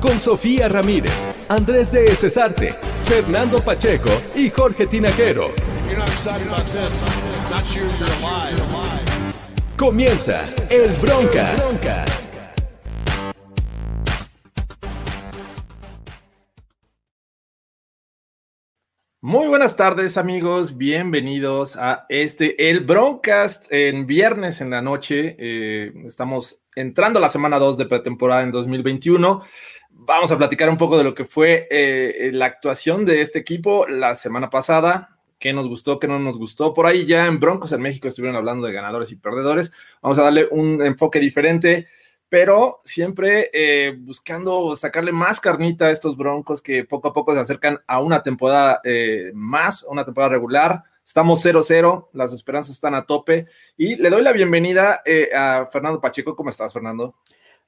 Con Sofía Ramírez, Andrés de Cesarte, Fernando Pacheco y Jorge Tinajero. Comienza el Broncas. Muy buenas tardes amigos, bienvenidos a este, el Broncast en viernes en la noche. Eh, estamos entrando a la semana 2 de pretemporada en 2021. Vamos a platicar un poco de lo que fue eh, la actuación de este equipo la semana pasada, qué nos gustó, qué no nos gustó. Por ahí ya en Broncos en México estuvieron hablando de ganadores y perdedores. Vamos a darle un enfoque diferente pero siempre eh, buscando sacarle más carnita a estos Broncos que poco a poco se acercan a una temporada eh, más, una temporada regular. Estamos 0-0, las esperanzas están a tope y le doy la bienvenida eh, a Fernando Pacheco. ¿Cómo estás, Fernando?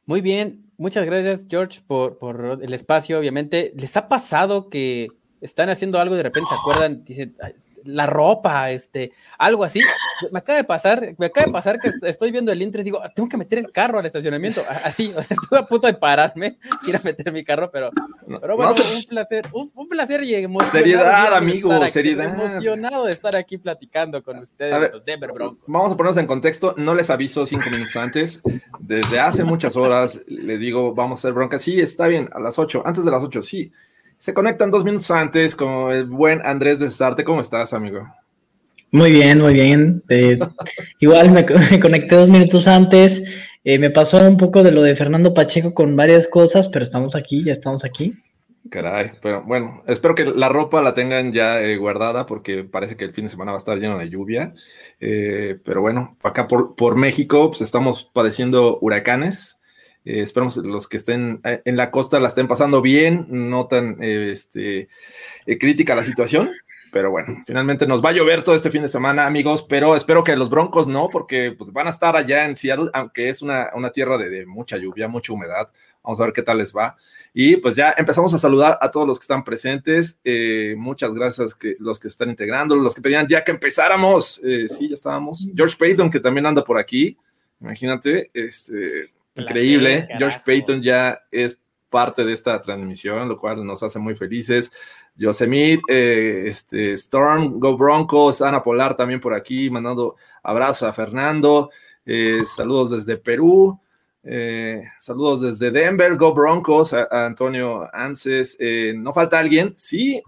Muy bien, muchas gracias George por, por el espacio, obviamente. ¿Les ha pasado que están haciendo algo y de repente se acuerdan, dicen, "Ay, la ropa, este, algo así? Me acaba de pasar, me acaba de pasar que estoy viendo el intro y digo, "Ah, tengo que meter el carro al estacionamiento, así, o sea, estuve a punto de pararme, ir a meter mi carro, pero, pero bueno, No se- un placer, un, un placer y emocionado. Seriedad, amigo, aquí, seriedad. Emocionado de estar aquí platicando con ustedes, A ver, los Denver Broncos. Vamos a ponernos en contexto. No les aviso cinco minutos antes. Desde hace muchas horas les digo, vamos a hacer bronca. Sí, está bien, a las ocho, antes de las ocho, sí. Se conectan dos minutos antes con el buen Andrés de Cesarte. ¿Cómo estás, amigo? Muy bien, muy bien. Eh, igual me, co- me conecté dos minutos antes. Eh, me pasó un poco de lo de Fernando Pacheco con varias cosas, pero estamos aquí, ya estamos aquí. Caray, pero bueno, espero que la ropa la tengan ya eh, guardada porque parece que el fin de semana va a estar lleno de lluvia. Pero bueno, acá por, México pues estamos padeciendo huracanes. Eh, esperamos los que estén en la costa la estén pasando bien, no tan este, crítica la situación. Pero bueno, finalmente nos va a llover todo este fin de semana, amigos, pero espero que los Broncos no, porque pues, van a estar allá en Seattle, aunque es una, una tierra de, de mucha lluvia, mucha humedad. Vamos a ver qué tal les va. Y pues ya empezamos a saludar a todos los que están presentes. Eh, muchas gracias que los que están integrando, los que pedían ya que empezáramos. Eh, sí, ya estábamos. George Payton, que también anda por aquí. Imagínate, este, increíble. carajo. George Payton ya es parte de esta transmisión, lo cual nos hace muy felices. Yosemite, eh, este, Storm, Go Broncos, Ana Polar también por aquí, mandando abrazos a Fernando. Eh, saludos desde Perú. Eh, saludos desde Denver, Go Broncos, a, a Antonio Anses. Eh, ¿No falta alguien? Sí,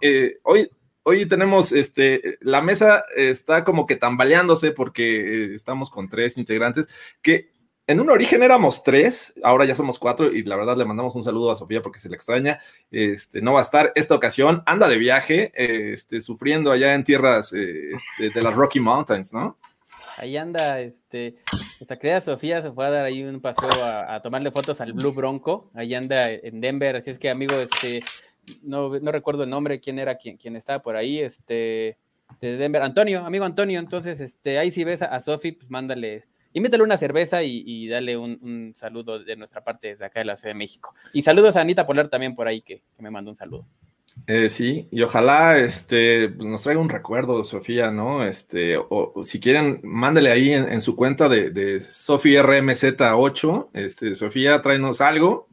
hoy, hoy tenemos, este, la mesa está como que tambaleándose porque estamos con tres integrantes que en un origen éramos tres, ahora ya somos cuatro y la verdad le mandamos un saludo a Sofía porque se le extraña. Este, no va a estar esta ocasión, anda de viaje, este, sufriendo allá en tierras eh, este, de las Rocky Mountains, ¿no? Ahí anda, este, nuestra querida Sofía se fue a dar ahí un paseo a, a tomarle fotos al Blue Bronco. Ahí anda en Denver, así es que, amigo, este, no, no recuerdo el nombre, quién era quien, quien estaba por ahí, este, de Denver. Antonio, amigo Antonio, entonces, este, ahí si ves a, a Sofi, pues mándale, invítale una cerveza y, dale un, saludo de nuestra parte desde acá de la Ciudad de México. Y saludos a Anita Polar también por ahí, que, me mandó un saludo. Eh, sí, y ojalá este, pues, nos traiga un recuerdo, Sofía, ¿no? Este, o, si quieren, mándele ahí en, su cuenta de, de Sofía RMZ8. Este, Sofía, tráenos algo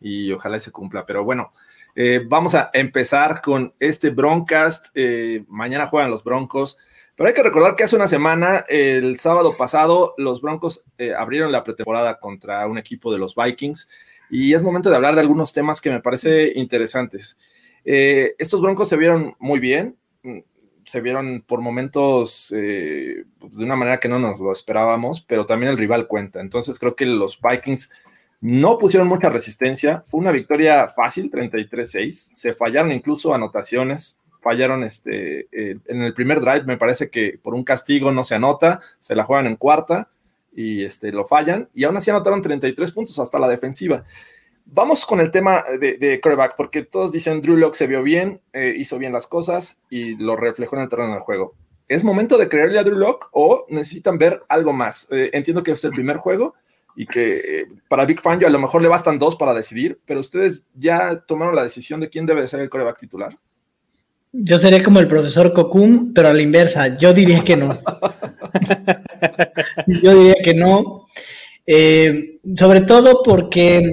y ojalá se cumpla. Pero bueno, eh, vamos a empezar con este Broncast. Eh, mañana juegan los Broncos. Pero hay que recordar que hace una semana, el sábado pasado, los Broncos eh, abrieron la pretemporada contra un equipo de los Vikings. Y es momento de hablar de algunos temas que me parece interesantes. Eh, estos Broncos se vieron muy bien, mm, se vieron por momentos eh, de una manera que no nos lo esperábamos, pero también el rival cuenta. Entonces creo que los Vikings no pusieron mucha resistencia. Fue una victoria fácil, 33-6. Se fallaron incluso anotaciones. Fallaron este, eh, en el primer drive, me parece que por un castigo no se anota, se la juegan en cuarta y este, lo fallan. Y aún así anotaron 33 puntos hasta la defensiva. Vamos con el tema de, coreback, porque todos dicen Drew Lock se vio bien, eh, hizo bien las cosas y lo reflejó en el terreno del juego. ¿Es momento de creerle a Drew Lock o necesitan ver algo más? Eh, entiendo que es el primer juego y que para Big Fangio a lo mejor le bastan dos para decidir, pero ustedes ya tomaron la decisión de quién debe ser el coreback titular. Yo sería como el profesor Kokum, pero a la inversa. Yo diría que no. Yo diría que no. Eh, sobre todo porque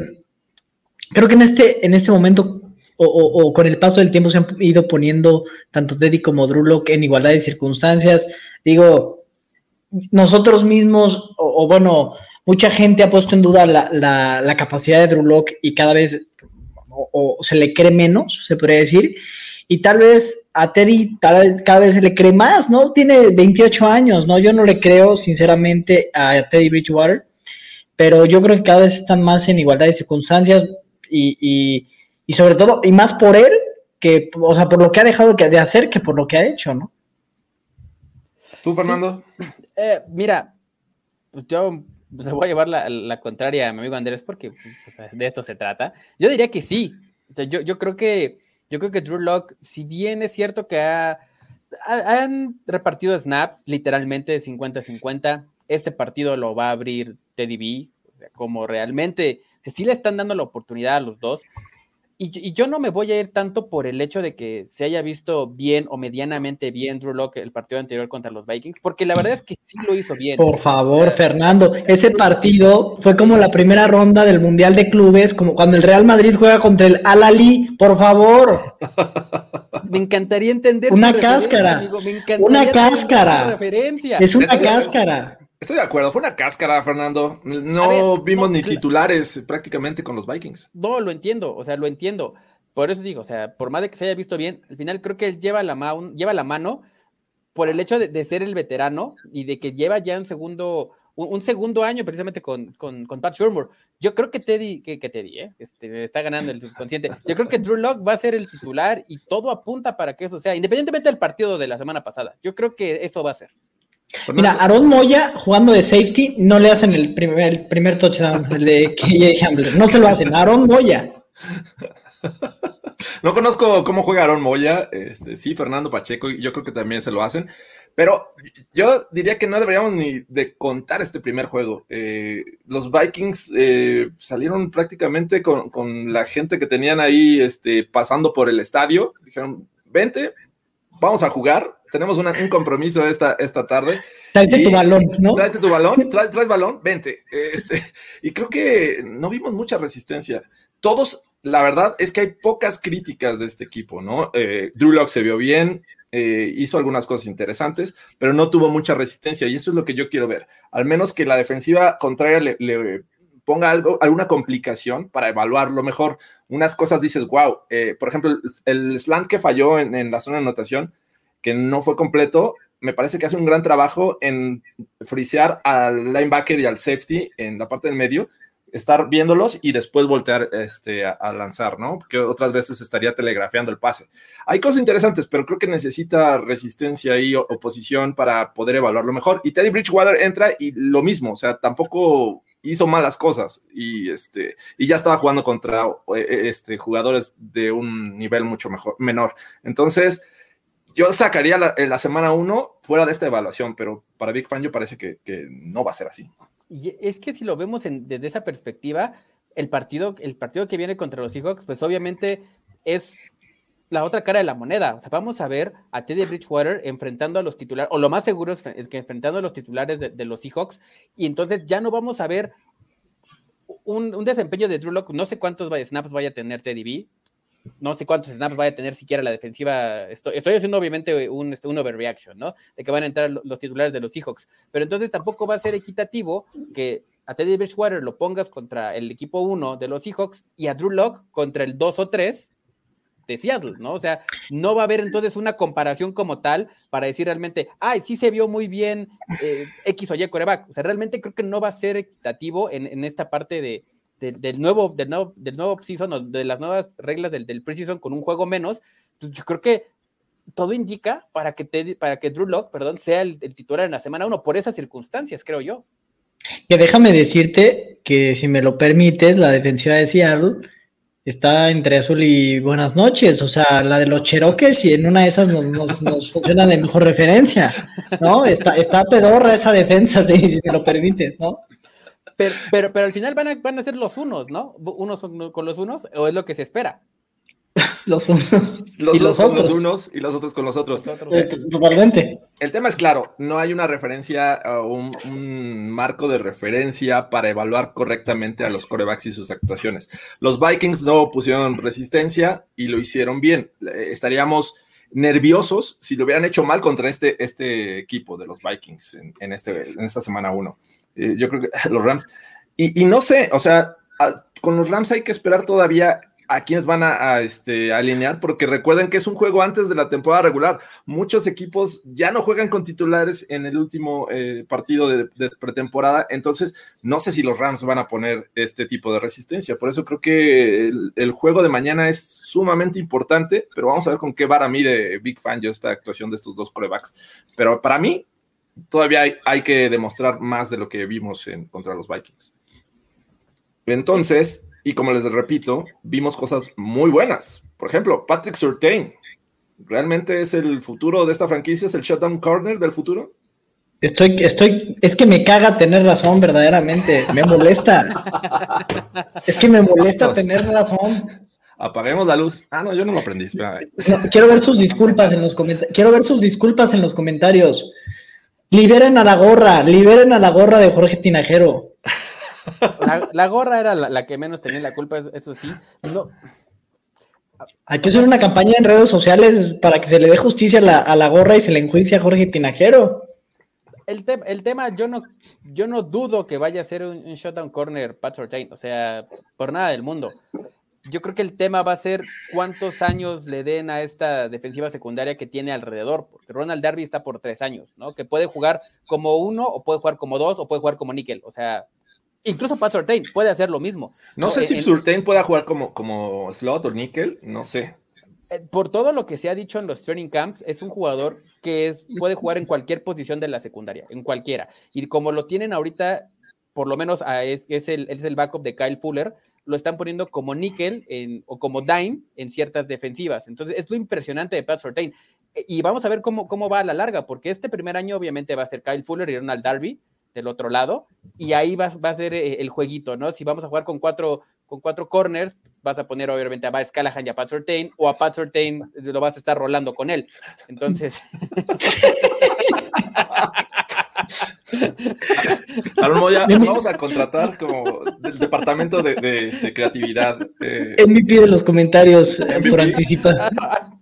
creo que en este, en este momento o, o, o, con el paso del tiempo se han ido poniendo tanto Teddy como Drew Lock en igualdad de circunstancias. Digo, nosotros mismos, o, o bueno, mucha gente ha puesto en duda la, la, la capacidad de Drew Lock y cada vez o, se le cree menos, se podría decir. Y tal vez a Teddy cada vez, cada vez se le cree más, ¿no? Tiene 28 años, ¿no? Yo no le creo, sinceramente, a Teddy Bridgewater, pero yo creo que cada vez están más en igualdad de circunstancias y, y, y sobre todo, y más por él, que, o sea, por lo que ha dejado de hacer que por lo que ha hecho, ¿no? ¿Tú, Fernando? Sí. Eh, mira, yo le voy a llevar la, la, contraria a mi amigo Andrés porque pues, de esto se trata. Yo diría que sí. Yo, yo creo que yo creo que Drew Lock, si bien es cierto que ha, han repartido snap literalmente 50-50, este partido lo va a abrir Teddy B, como realmente, si sí le están dando la oportunidad a los dos, y, y, yo no me voy a ir tanto por el hecho de que se haya visto bien o medianamente bien Drew Locke el partido anterior contra los Vikings, porque la verdad es que sí lo hizo bien. Por favor, Fernando, ese partido fue como la primera ronda del Mundial de Clubes, como cuando el Real Madrid juega contra el Al-Ali, por favor. Me encantaría entender. Una cáscara. Amigo. Me encantaría una cáscara. Referencia. Es una cáscara. Estoy de acuerdo, fue una cáscara, Fernando. No ver, vimos no, ni titulares prácticamente con los Vikings. No, lo entiendo, o sea, lo entiendo. Por eso digo, o sea, por más de que se haya visto bien, al final creo que él lleva la, ma lleva la mano por el hecho de, de, ser el veterano y de que lleva ya un segundo, un, un segundo año precisamente con, con, con Pat Shurmur. Yo creo que Teddy, que, que Teddy, ¿eh? este, está ganando el subconsciente. Yo creo que Drew Locke va a ser el titular y todo apunta para que eso sea, independientemente del partido de la semana pasada. Yo creo que eso va a ser. Mira, Aaron Moya jugando de safety no le hacen el primer, el primer touchdown, el de KJ Hamler. No se lo hacen. Aaron Moya. No conozco cómo juega Aaron Moya. Este, sí, Fernando Pacheco, yo creo que también se lo hacen. Pero yo diría que no deberíamos ni de contar este primer juego. Eh, los Vikings eh, salieron prácticamente con, con, la gente que tenían ahí este, pasando por el estadio. Dijeron, vente, vamos a jugar tenemos una, un compromiso esta, esta tarde. Tráete tu balón, ¿no? Tráete tu balón, traes, traes balón, vente. Este, y creo que no vimos mucha resistencia. Todos, la verdad es que hay pocas críticas de este equipo, ¿no? Eh, Drew Lock se vio bien, eh, hizo algunas cosas interesantes, pero no tuvo mucha resistencia y eso es lo que yo quiero ver. Al menos que la defensiva contraria le, le ponga algo, alguna complicación para evaluarlo mejor. Unas cosas dices, wow, eh, por ejemplo, el, slant que falló en, en la zona de anotación, que no fue completo, me parece que hace un gran trabajo en frisear al linebacker y al safety en la parte del medio, estar viéndolos y después voltear este, a, a, lanzar, ¿no? Porque otras veces estaría telegrafiando el pase. Hay cosas interesantes, pero creo que necesita resistencia y oposición para poder evaluarlo mejor. Y Teddy Bridgewater entra y lo mismo, o sea, tampoco hizo malas cosas y, este, y ya estaba jugando contra este, jugadores de un nivel mucho mejor, menor. Entonces, yo sacaría la, la semana 1 fuera de esta evaluación, pero para Big Fan yo parece que, no va a ser así. Y es que si lo vemos desde esa perspectiva, el partido, el partido que viene contra los Seahawks, pues obviamente es la otra cara de la moneda. O sea, vamos a ver a Teddy Bridgewater enfrentando a los titulares, o lo más seguro es que enfrentando a los titulares de, los Seahawks, y entonces ya no vamos a ver un, un desempeño de Drew Lock, no sé cuántos snaps vaya a tener Teddy B, no sé cuántos snaps vaya a tener siquiera la defensiva. Estoy, haciendo obviamente un, este, un, overreaction, ¿no? De que van a entrar los titulares de los Seahawks. Pero entonces tampoco va a ser equitativo que a Teddy Bridgewater lo pongas contra el equipo 1 de los Seahawks y a Drew Locke contra el 2 o 3 de Seattle, ¿no? O sea, no va a haber entonces una comparación como tal para decir realmente, ay, sí se vio muy bien eh, X o Y coreback. O sea, realmente creo que no va a ser equitativo en, en esta parte de, del, nuevo, del nuevo, del nuevo season, de las nuevas reglas del, del preseason con un juego menos, pues yo creo que todo indica para que, te, para que Drew Lock, perdón, sea el, titular en la semana 1, por esas circunstancias, creo yo. Que déjame decirte que si me lo permites, la defensiva de Seattle está entre azul y buenas noches, o sea, la de los Cherokees y en una de esas nos, funciona de mejor referencia, ¿no? Está, está pedorra esa defensa, si me lo permites, ¿no? Pero, pero, pero al final van a, van a ser los unos, ¿no? Unos con los unos, o es lo que se espera. los unos los y los otros. Con los unos y los otros con los otros. Eh, totalmente. El tema es claro, no hay una referencia o un, marco de referencia para evaluar correctamente a los corebacks y sus actuaciones. Los Vikings no pusieron resistencia y lo hicieron bien. Estaríamos nerviosos si lo hubieran hecho mal contra este, este equipo de los Vikings en, este, en esta semana 1. Eh, yo creo que los Rams, y, y no sé, o sea, con los Rams hay que esperar todavía a quienes van a, este, alinear, porque recuerden que es un juego antes de la temporada regular. Muchos equipos ya no juegan con titulares en el último eh, partido de, pretemporada, entonces no sé si los Rams van a poner este tipo de resistencia. Por eso creo que el, juego de mañana es sumamente importante, pero vamos a ver con qué vara de Big Fan yo esta actuación de estos dos corebacks. Pero para mí, todavía hay, hay que demostrar más de lo que vimos en, contra los Vikings. Entonces, y como les repito, vimos cosas muy buenas. Por ejemplo, Patrick Surtain. ¿Realmente es el futuro de esta franquicia? ¿Es el shutdown corner del futuro? Estoy, estoy, es que me caga tener razón, verdaderamente. Me molesta. es que me molesta tener razón. Apaguemos la luz. Ah, no, yo no lo aprendí. quiero ver sus disculpas en los comentarios. Quiero ver sus disculpas en los comentarios. Liberen a la gorra, liberen a la gorra de Jorge Tinajero. La, gorra era la, que menos tenía la culpa, eso sí. No. Hay que hacer una campaña en redes sociales para que se le dé justicia a la, gorra y se le enjuicie a Jorge Tinajero. El, el, tema, yo no, yo no dudo que vaya a ser un, shutdown corner Pat Sortain, o sea, por nada del mundo. Yo creo que el tema va a ser cuántos años le den a esta defensiva secundaria que tiene alrededor, porque Ronald Darby está por tres años, ¿no? Que puede jugar como uno, o puede jugar como dos, o puede jugar como níquel, o sea, Incluso Pat Surtain puede hacer lo mismo. No, sé si Surtain pueda jugar como, como slot o nickel, no sé. Eh, por todo lo que se ha dicho en los training camps, es un jugador que es, puede jugar en cualquier posición de la secundaria, en cualquiera. Y como lo tienen ahorita, por lo menos ah, es, es, el, es el backup de Kyle Fuller, lo están poniendo como nickel o como dime en ciertas defensivas. Entonces, es lo impresionante de Pat Surtain. Eh, y vamos a ver cómo, cómo va a la larga, porque este primer año obviamente va a ser Kyle Fuller y Ronald Darby, del otro lado, y ahí va, va a ser eh, el jueguito, ¿no? Si vamos a jugar con cuatro, con cuatro corners, vas a poner obviamente a Bar Callahan y a Pat Surtain, o a Pat Surtain lo vas a estar rolando con él. Entonces. vamos a contratar como del departamento de, este, creatividad. Eh. me pide los comentarios eh, por anticipar.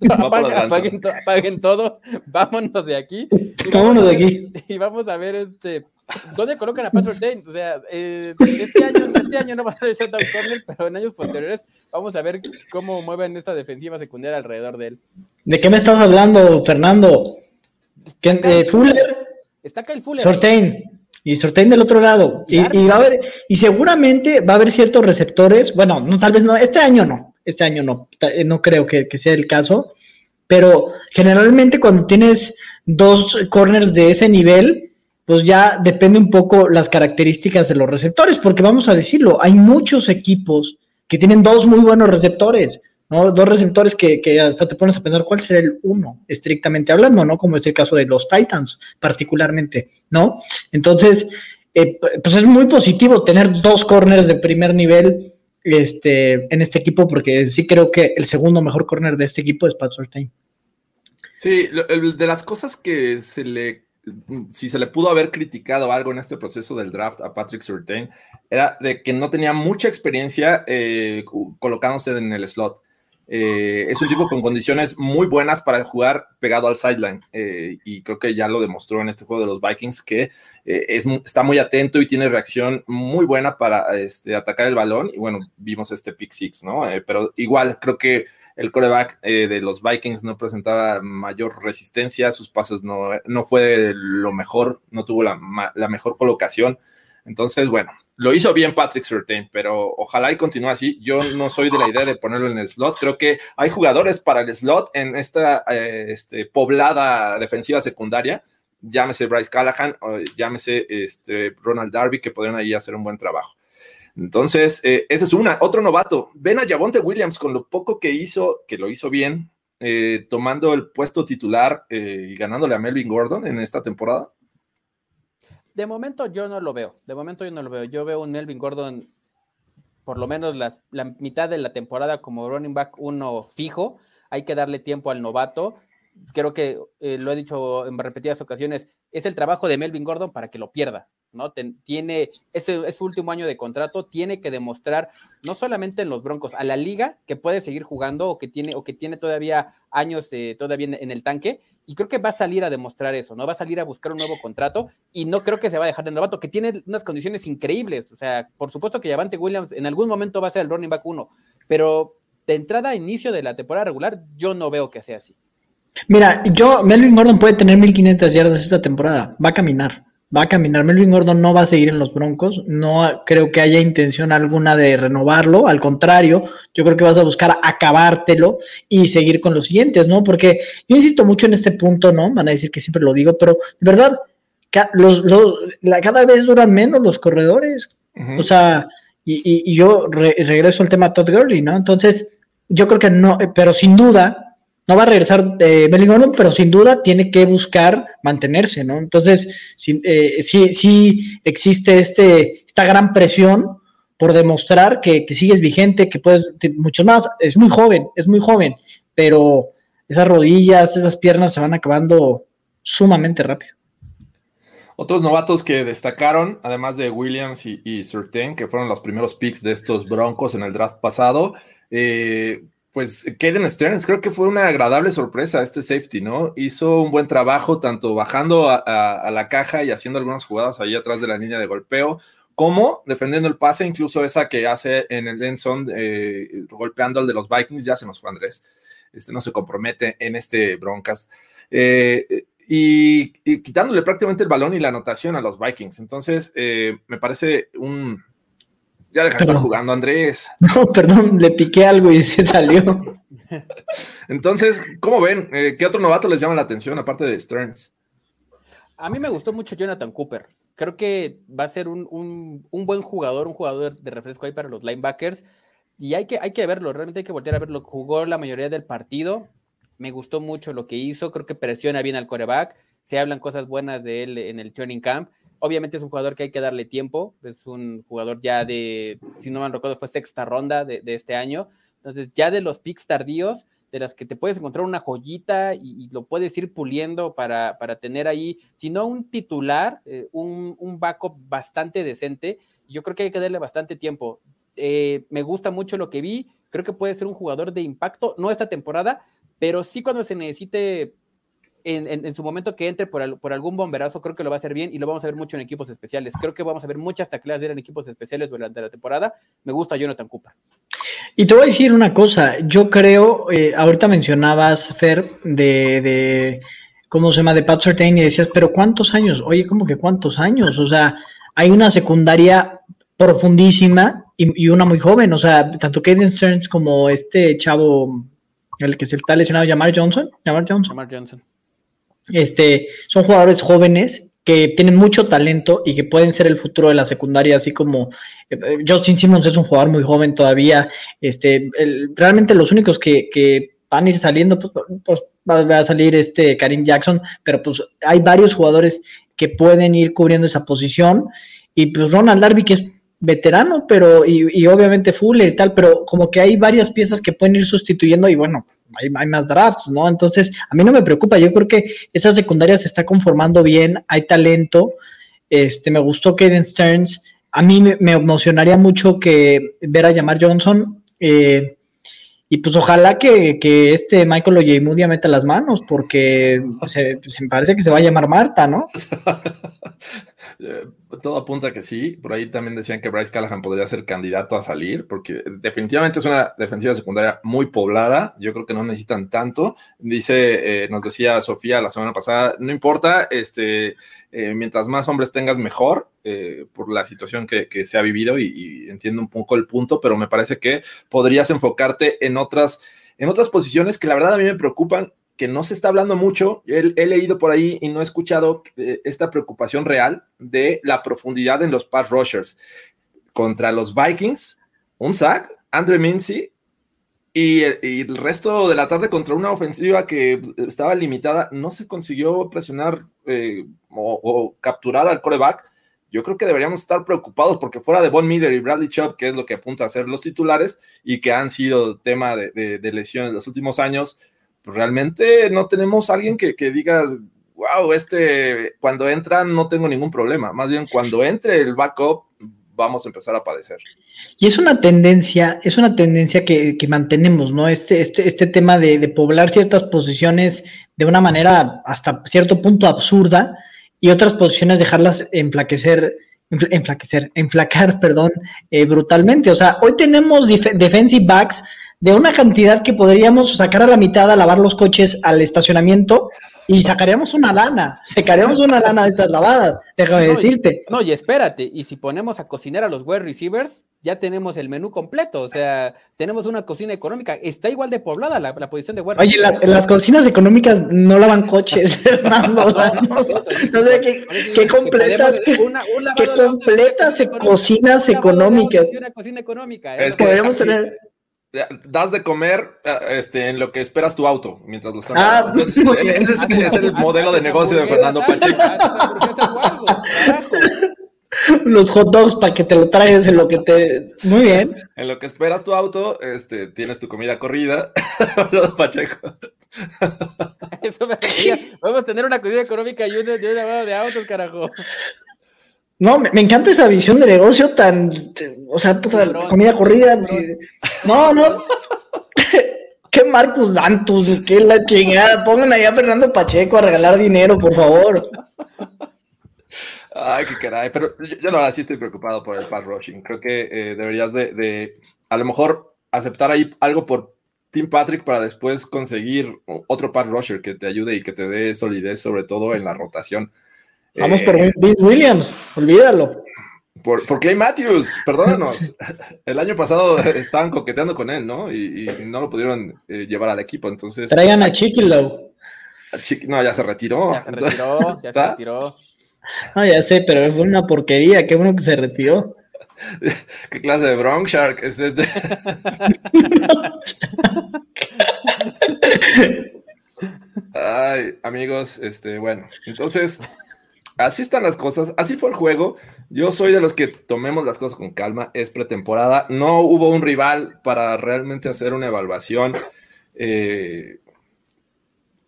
Apaguen, todo, vámonos de aquí. Vámonos de aquí. Y vamos a ver este. ¿Dónde colocan a Patrick Dane? O sea, eh, este, año, este año no va a ser el shutdown corner, pero en años posteriores vamos a ver cómo mueven esta defensiva secundaria alrededor de él. ¿De qué me estás hablando, Fernando? ¿Qué, Fuller? Está el Fuller. Sortain. Y Sortain del otro lado. Y, va a haber, y seguramente va a haber ciertos receptores. Bueno, no, tal vez no. Este año no. Este año no. Eh, no creo que, sea el caso. Pero generalmente cuando tienes dos corners de ese nivel, pues ya depende un poco las características de los receptores, porque vamos a decirlo, hay muchos equipos que tienen dos muy buenos receptores. ¿no? Dos receptores que, hasta te pones a pensar cuál será el uno, estrictamente hablando, ¿no? Como es el caso de los Titans, particularmente, ¿no? Entonces, eh, pues es muy positivo tener dos corners de primer nivel este, en este equipo, porque sí creo que el segundo mejor corner de este equipo es Pat Surtain. Sí, de las cosas que se le si se le pudo haber criticado algo en este proceso del draft a Patrick Surtain, era de que no tenía mucha experiencia eh, colocándose en el slot. Eh, es un tipo con condiciones muy buenas para jugar pegado al sideline eh, y creo que ya lo demostró en este juego de los Vikings que eh, es, está muy atento y tiene reacción muy buena para este, atacar el balón y bueno, vimos este pick six, ¿no? pero igual creo que el coreback de los Vikings no presentaba mayor resistencia, sus pases no, no fue lo mejor, no tuvo la, la mejor colocación. Entonces, bueno, lo hizo bien Patrick Surtain, pero ojalá y continúe así. Yo no soy de la idea de ponerlo en el slot. Creo que hay jugadores para el slot en esta eh, este, poblada defensiva secundaria. Llámese Bryce Callahan o llámese este, Ronald Darby, que podrían ahí hacer un buen trabajo. Entonces, eh, ese es una. Otro novato. Ven a Javonte Williams con lo poco que hizo, que lo hizo bien, eh, tomando el puesto titular eh, y ganándole a Melvin Gordon en esta temporada. De momento yo no lo veo. De momento yo no lo veo. Yo veo un Melvin Gordon por lo menos la mitad de la temporada como running back uno fijo. Hay que darle tiempo al novato. Creo que eh, lo he dicho en repetidas ocasiones, es el trabajo de Melvin Gordon para que lo pierda. ¿no? tiene ese, su último año de contrato, tiene que demostrar, no solamente en los Broncos, a la liga que puede seguir jugando o que tiene, o que tiene todavía años eh, todavía en, el tanque, y creo que va a salir a demostrar eso, ¿no? Va a salir a buscar un nuevo contrato, y no creo que se va a dejar de novato, que tiene unas condiciones increíbles, o sea, por supuesto que Javante Williams en algún momento va a ser el running back uno, pero de entrada a inicio de la temporada regular, yo no veo que sea así. Mira, yo, Melvin Gordon puede tener 1500 yardas esta temporada, va a caminar va a caminar. Melvin Gordon no va a seguir en los Broncos. No creo que haya intención alguna de renovarlo. Al contrario, yo creo que vas a buscar acabártelo y seguir con los siguientes, ¿no? Porque yo insisto mucho en este punto, ¿no? Van a decir que siempre lo digo, pero de verdad, los, cada vez duran menos los corredores. O sea, y, yo regreso al tema Todd Gurley, ¿no? Entonces, yo creo que no, pero sin duda, no va a regresar de Bellingham, pero sin duda tiene que buscar mantenerse, ¿no? Entonces, sí, eh, sí, existe este, esta gran presión por demostrar que, sigues vigente, que puedes, mucho más, es muy joven, es muy joven, pero esas rodillas, esas piernas se van acabando sumamente rápido. Otros novatos que destacaron, además de Williams y, y Surtain, que fueron los primeros picks de estos Broncos en el draft pasado, eh, pues Kaden Stearns creo que fue una agradable sorpresa este safety, ¿no? Hizo un buen trabajo tanto bajando a, la caja y haciendo algunas jugadas ahí atrás de la línea de golpeo, como defendiendo el pase, incluso esa que hace en el end eh, golpeando al de los Vikings, ya se nos fue Andrés, este no se compromete en este Broncas. Eh, y, quitándole prácticamente el balón y la anotación a los Vikings. Entonces, eh, me parece un, ya deja de estar jugando, Andrés. No, perdón, le piqué algo y se salió. Entonces, ¿cómo ven? Eh, ¿Qué otro novato les llama la atención aparte de Stearns? A mí me gustó mucho Jonathan Cooper. Creo que va a ser un, buen jugador, un jugador de refresco ahí para los linebackers. Y hay que, hay que verlo, realmente hay que voltear a verlo. Jugó la mayoría del partido. Me gustó mucho lo que hizo. Creo que presiona bien al coreback. Se hablan cosas buenas de él en el training camp. Obviamente es un jugador que hay que darle tiempo, es un jugador ya de, si no me recuerdo, fue sexta ronda de, este año. Entonces, ya de los picks tardíos, de las que te puedes encontrar una joyita y, lo puedes ir puliendo para, tener ahí, si no un titular, eh, un, un, backup bastante decente. Yo creo que hay que darle bastante tiempo. Eh, me gusta mucho lo que vi, creo que puede ser un jugador de impacto, no esta temporada, pero sí cuando se necesite en, su momento que entre por, por, algún bomberazo, creo que lo va a hacer bien y lo vamos a ver mucho en equipos especiales. Creo que vamos a ver muchas tacleas de él en equipos especiales durante la temporada. Me gusta Jonathan Cooper. Y te voy a decir una cosa, yo creo, eh, ahorita mencionabas, Fer, de, de, ¿cómo se llama? De Pat Surtain y decías, pero ¿cuántos años? Oye, ¿cómo que cuántos años? O sea, hay una secundaria profundísima y, una muy joven, o sea, tanto Kaden Stearns como este chavo, el que se está lesionado, Jamar Johnson. Jamar Johnson. Jamar Johnson. Este, son jugadores jóvenes que tienen mucho talento y que pueden ser el futuro de la secundaria, así como eh, Justin Simmons es un jugador muy joven todavía. Este, realmente los únicos que, van a ir saliendo, pues, pues, va a salir este Karim Jackson, pero pues hay varios jugadores que pueden ir cubriendo esa posición. Y pues Ronald Darby, que es veterano, pero y, y obviamente Fuller y tal, pero como que hay varias piezas que pueden ir sustituyendo y bueno, hay, más drafts, ¿no? Entonces, a mí no me preocupa, yo creo que esa secundaria se está conformando bien, hay talento, este, me gustó Kaden Stearns, a mí me, emocionaría mucho que ver a llamar Johnson, eh, y pues ojalá que, este Michael Ojemudia meta las manos, porque se, me parece que se va a llamar Marta, ¿no? Eh, todo apunta que sí. Por ahí también decían que Bryce Callahan podría ser candidato a salir, porque definitivamente es una defensiva secundaria muy poblada. Yo creo que no necesitan tanto. Dice, eh, nos decía Sofía la semana pasada, no importa, este, eh, mientras más hombres tengas, mejor, por la situación que, se ha vivido y, entiendo un poco el punto, pero me parece que podrías enfocarte en otras, en otras posiciones que la verdad a mí me preocupan que no se está hablando mucho, he, leído por ahí y no he escuchado eh, esta preocupación real de la profundidad en los pass rushers. contra los Vikings, un sack, Andre Mincy, y, el resto de la tarde contra una ofensiva que estaba limitada, no se consiguió presionar eh, o, capturar al coreback. Yo creo que deberíamos estar preocupados porque fuera de Von Miller y Bradley Chubb, que es lo que apunta a ser los titulares y que han sido tema de, de, lesión en los últimos años, realmente no tenemos alguien que, que diga, wow, este, cuando entran no tengo ningún problema. Más bien, cuando entre el backup, vamos a empezar a padecer. Y es una tendencia, es una tendencia que, mantenemos, ¿no? Este, este, este tema de, poblar ciertas posiciones de una manera hasta cierto punto absurda y otras posiciones dejarlas enflaquecer, enflaquecer, enflacar, perdón, eh, brutalmente. O sea, hoy tenemos defensive backs de una cantidad que podríamos sacar a la mitad a lavar los coches al estacionamiento y sacaríamos una lana, sacaríamos una lana de estas lavadas, déjame decirte. no, y espérate, y si ponemos a cocinar a los wide receivers, ya tenemos el menú completo, o sea, tenemos una cocina económica, está igual de poblada la, posición de wide Oye, en las cocinas económicas no lavan coches, Fernando, no, sé qué, completas, qué, completas cocinas económicas. Una cocina económica, ¿eh? es que podríamos tener das de comer eh, este, en lo que esperas tu auto mientras lo estás. Ah, ese es, el modelo de negocio de Fernando Pacheco. Los hot dogs para que te lo traigas en lo que te. Muy bien. En lo que esperas tu auto, este, tienes tu comida corrida. Pacheco. Eso me decía. Podemos tener una comida económica y un, lavado de autos, carajo. No, me, encanta esa visión de negocio tan, o sea, puta, comida corrida. No, no. ¿Qué Marcus Dantus? ¿Qué la chingada? Pongan allá a Fernando Pacheco a regalar dinero, por favor. Ay, qué caray. Pero yo, yo la verdad sí estoy preocupado por el pass rushing. Creo que eh, deberías de, de, a lo mejor, aceptar ahí algo por Tim Patrick para después conseguir otro pass rusher que te ayude y que te dé solidez, sobre todo en la rotación. Vamos por eh, Vince Williams, olvídalo. Por, por, Clay Matthews, perdónanos. El año pasado estaban coqueteando con él, ¿no? Y, no lo pudieron eh, llevar al equipo, entonces... Traigan a Chiquilo. no, ya se retiró. Ya se retiró, ya se retiró. No, ya sé, pero fue una porquería, qué bueno que se retiró. ¿Qué clase de Bronx Shark es este? Ay, amigos, este, bueno, entonces Así están las cosas, así fue el juego. Yo soy de los que tomemos las cosas con calma, es pretemporada, no hubo un rival para realmente hacer una evaluación. Eh,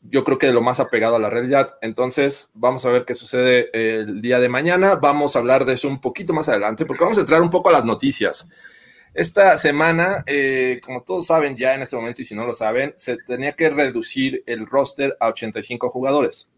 yo creo que de lo más apegado a la realidad. Entonces, vamos a ver qué sucede el día de mañana. Vamos a hablar de eso un poquito más adelante, porque vamos a entrar un poco a las noticias. Esta semana, eh, como todos saben ya en este momento, y si no lo saben, se tenía que reducir el roster a 85 jugadores.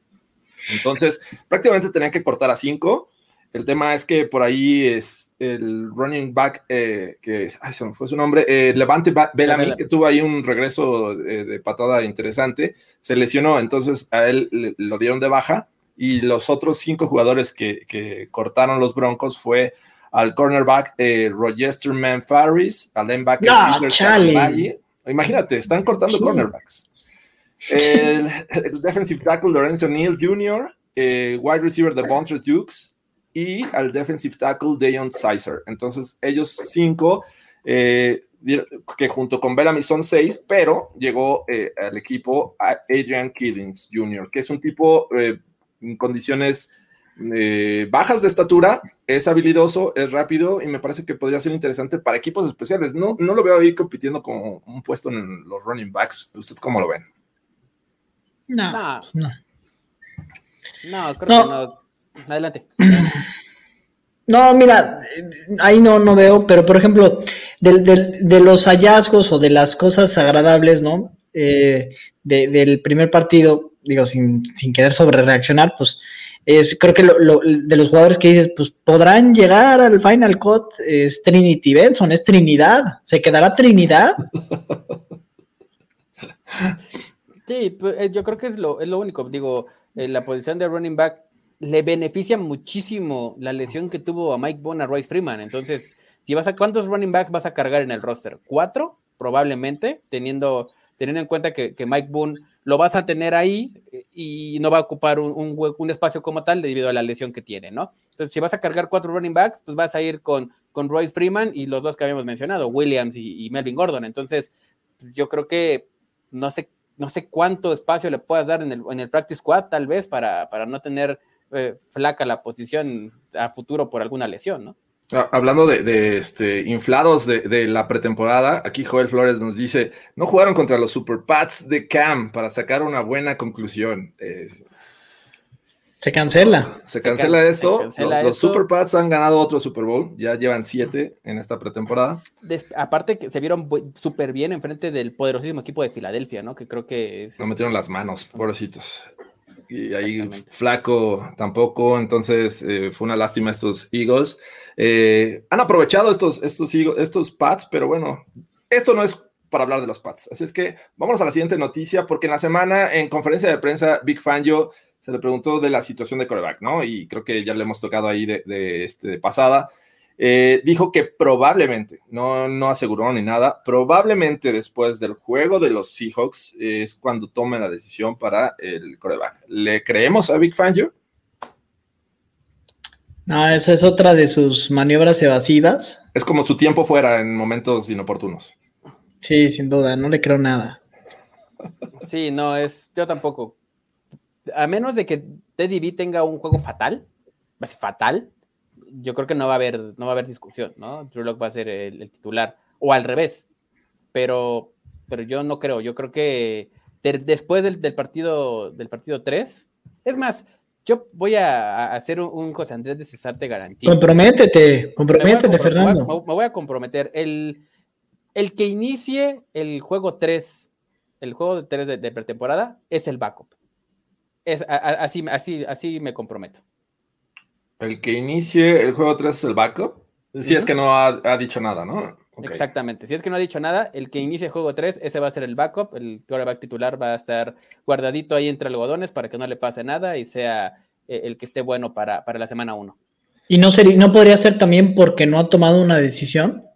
Entonces, prácticamente tenían que cortar a cinco. El tema es que por ahí es el running back, eh, que ay, se me fue su nombre, eh, Levante Bellamy, que tuvo ahí un regreso de, patada interesante, se lesionó, entonces a él lo dieron de baja y los otros cinco jugadores que, cortaron los Broncos fue al cornerback eh, Roger Man Farris, al linebacker Imagínate, están cortando cornerbacks. El, defensive tackle Lorenzo Neal Jr., eh, wide receiver de Bontres Dukes y al defensive tackle Dayon Sizer. Entonces, ellos cinco, eh, que junto con Bellamy son seis, pero llegó eh, al equipo Adrian Killings Jr., que es un tipo en condiciones bajas de estatura, es habilidoso, es rápido y me parece que podría ser interesante para equipos especiales. No, no lo veo ahí compitiendo como un puesto en los running backs. ¿Ustedes cómo lo ven? No. No. No, creo que no. Adelante. No, mira, ahí no, no veo, pero por ejemplo, de, los hallazgos o de las cosas agradables, ¿no? Eh, del primer partido, digo, sin, sin querer sobre reaccionar, pues es, creo que lo, de los jugadores que dices, pues podrán llegar al Final Cut, es Trinity Benson, es Trinidad, ¿se quedará Trinidad? Sí, pues, eh, yo creo que es lo, es lo único. Digo, en la posición de running back le beneficia muchísimo la lesión que tuvo a Mike Bone a Royce Freeman. Entonces, si vas a cuántos running backs vas a cargar en el roster? ¿Cuatro? Probablemente, teniendo, teniendo en cuenta que, Mike Boone lo vas a tener ahí eh, y no va a ocupar un, un, un, espacio como tal debido a la lesión que tiene, ¿no? Entonces, si vas a cargar cuatro running backs, pues vas a ir con con Royce Freeman y los dos que habíamos mencionado, Williams y, Melvin Gordon. Entonces, yo creo que no sé, no sé cuánto espacio le puedas dar en el, en el practice squad, tal vez, para, para no tener eh, flaca la posición a futuro por alguna lesión, ¿no? Ah, hablando de, este, inflados de, la pretemporada, aquí Joel Flores nos dice, no jugaron contra los Super Pats de Cam para sacar una buena conclusión. Se cancela. Se cancela esto. los, Super Pats han ganado otro Super Bowl, ya llevan siete en esta pretemporada. aparte que se vieron súper bien enfrente del poderosísimo equipo de Filadelfia, ¿no? Que creo que... no metieron las manos, pobrecitos y ahí flaco tampoco, entonces eh, fue una lástima estos Eagles. Eh, han aprovechado estos, estos, estos Pats, pero bueno, esto no es para hablar de los Pats. Así es que vamos a la siguiente noticia, porque en la semana en conferencia de prensa, Big Fangio se le preguntó de la situación de coreback, ¿no? Y creo que ya le hemos tocado ahí de, de, este, de pasada. Eh, dijo que probablemente, no, no aseguró ni nada, probablemente después del juego de los Seahawks es cuando tome la decisión para el coreback. ¿Le creemos a Big Fangio? No, esa es otra de sus maniobras evasivas. Es como su tiempo fuera en momentos inoportunos. Sí, sin duda, no le creo nada. Sí, no, es, yo tampoco. A menos de que Teddy B tenga un juego fatal, es fatal, yo creo que no va a haber, no va a haber discusión, ¿no? Drew Locke va a ser el, titular, o al revés, pero, pero yo no creo, yo creo que después del, partido del partido 3, es más, yo voy a, hacer un, José Andrés de César te garantizo. Comprométete, comprométete, Fernando. Me voy, a, comprometer. El, el que inicie el juego 3, el juego de 3 de, pretemporada, es el backup. Es, así, así, así me comprometo. El que inicie el juego 3 es el backup. Si es que no ha, dicho nada, ¿no? Exactamente. Si es que no ha dicho nada, el que inicie el juego 3, ese va a ser el backup. El quarterback titular va a estar guardadito ahí entre algodones para que no le pase nada y sea eh, el que esté bueno para, para la semana 1. ¿Y no, sería, no podría ser también porque no ha tomado una decisión?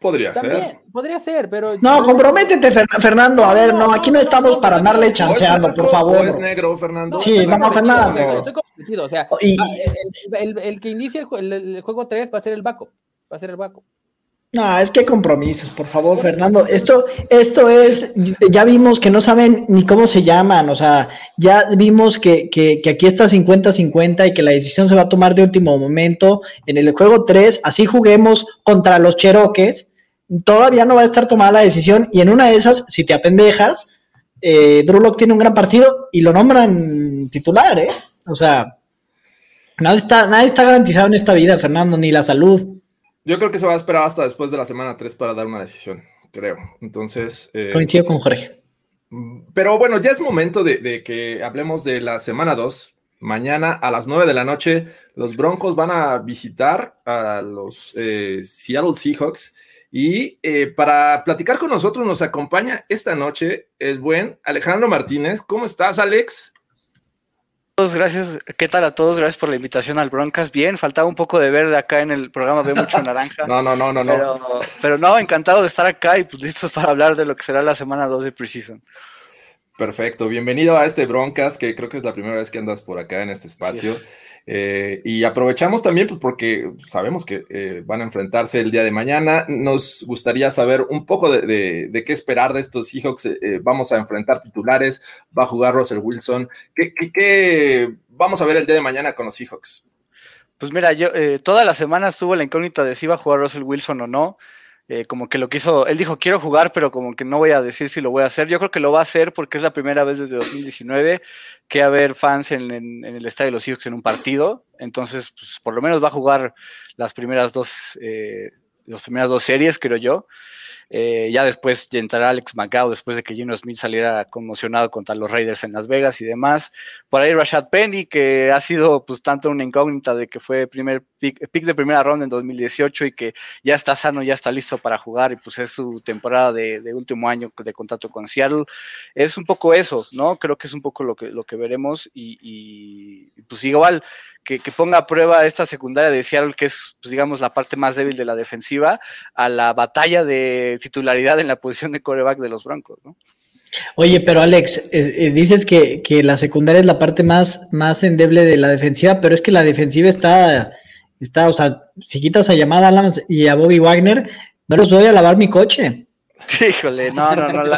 Podría ser. Podría ser, pero. No, comprométete, Fernando. A ver, no, aquí no estamos para darle chanceando, por favor. es negro, Fernando. Sí, vamos, Fernando. Estoy comprometido. O sea, ah, el, que inicie el, juego 3 va a ser el backup. Va a ser el backup. No, es que compromisos, por favor, Fernando. Esto, esto es, ya vimos que no saben ni cómo se llaman, o sea, ya vimos que, que, que aquí está 50-50 y que la decisión se va a tomar de último momento. En el juego 3, así juguemos contra los Cheroques, todavía no va a estar tomada la decisión y en una de esas, si te apendejas, eh, Drew tiene un gran partido y lo nombran titular, ¿eh? O sea, nada está, nada está garantizado en esta vida, Fernando, ni la salud. Yo creo que se va a esperar hasta después de la semana 3 para dar una decisión, creo. Entonces... Eh, Coincido con Jorge. Pero bueno, ya es momento de, que hablemos de la semana 2. Mañana a las 9 de la noche, los Broncos van a visitar a los eh, Seattle Seahawks y eh, para platicar con nosotros nos acompaña esta noche el buen Alejandro Martínez. ¿Cómo estás, Alex? Gracias. ¿Qué tal a todos? Gracias por la invitación al Broncas. Bien, faltaba un poco de verde acá en el programa, ve mucho naranja. no, no, no, no, pero, no. Pero no, encantado de estar acá y pues listos para hablar de lo que será la semana 2 de Precision. Perfecto, bienvenido a este Broncas, que creo que es la primera vez que andas por acá en este espacio. Eh, y aprovechamos también, pues porque sabemos que eh, van a enfrentarse el día de mañana. Nos gustaría saber un poco de, qué esperar de estos Seahawks. Eh, vamos a enfrentar titulares, va a jugar Russell Wilson. ¿Qué, vamos a ver el día de mañana con los Seahawks? Pues mira, yo toda la semana estuvo la incógnita de si iba a jugar Russell Wilson o no. Eh, como que lo quiso, él dijo, quiero jugar, pero como que no voy a decir si lo voy a hacer. Yo creo que lo va a hacer porque es la primera vez desde 2019 que va a haber fans en, el Estadio de los Hijos en un partido. Entonces, pues, por lo menos va a jugar las primeras dos, eh, las primeras dos series, creo yo. Eh, ya después entrará Alex McGow después de que Gino Smith saliera conmocionado contra los Raiders en Las Vegas y demás. Por ahí Rashad Penny, que ha sido pues tanto una incógnita de que fue primer pick, de primera ronda en 2018 y que ya está sano, ya está listo para jugar y pues es su temporada de, último año de contrato con Seattle. Es un poco eso, ¿no? Creo que es un poco lo que, lo que veremos y, y pues igual que, ponga a prueba esta secundaria de Seattle, que es, pues, digamos, la parte más débil de la defensiva, a la batalla de titularidad en la posición de coreback de los Broncos, ¿no? Oye, pero Alex, eh, dices que, la secundaria es la parte más, más endeble de la defensiva, pero es que la defensiva está Está, o sea, si quitas a Jamal Adams y a Bobby Wagner, no los voy a lavar mi coche. Híjole, no, no, no.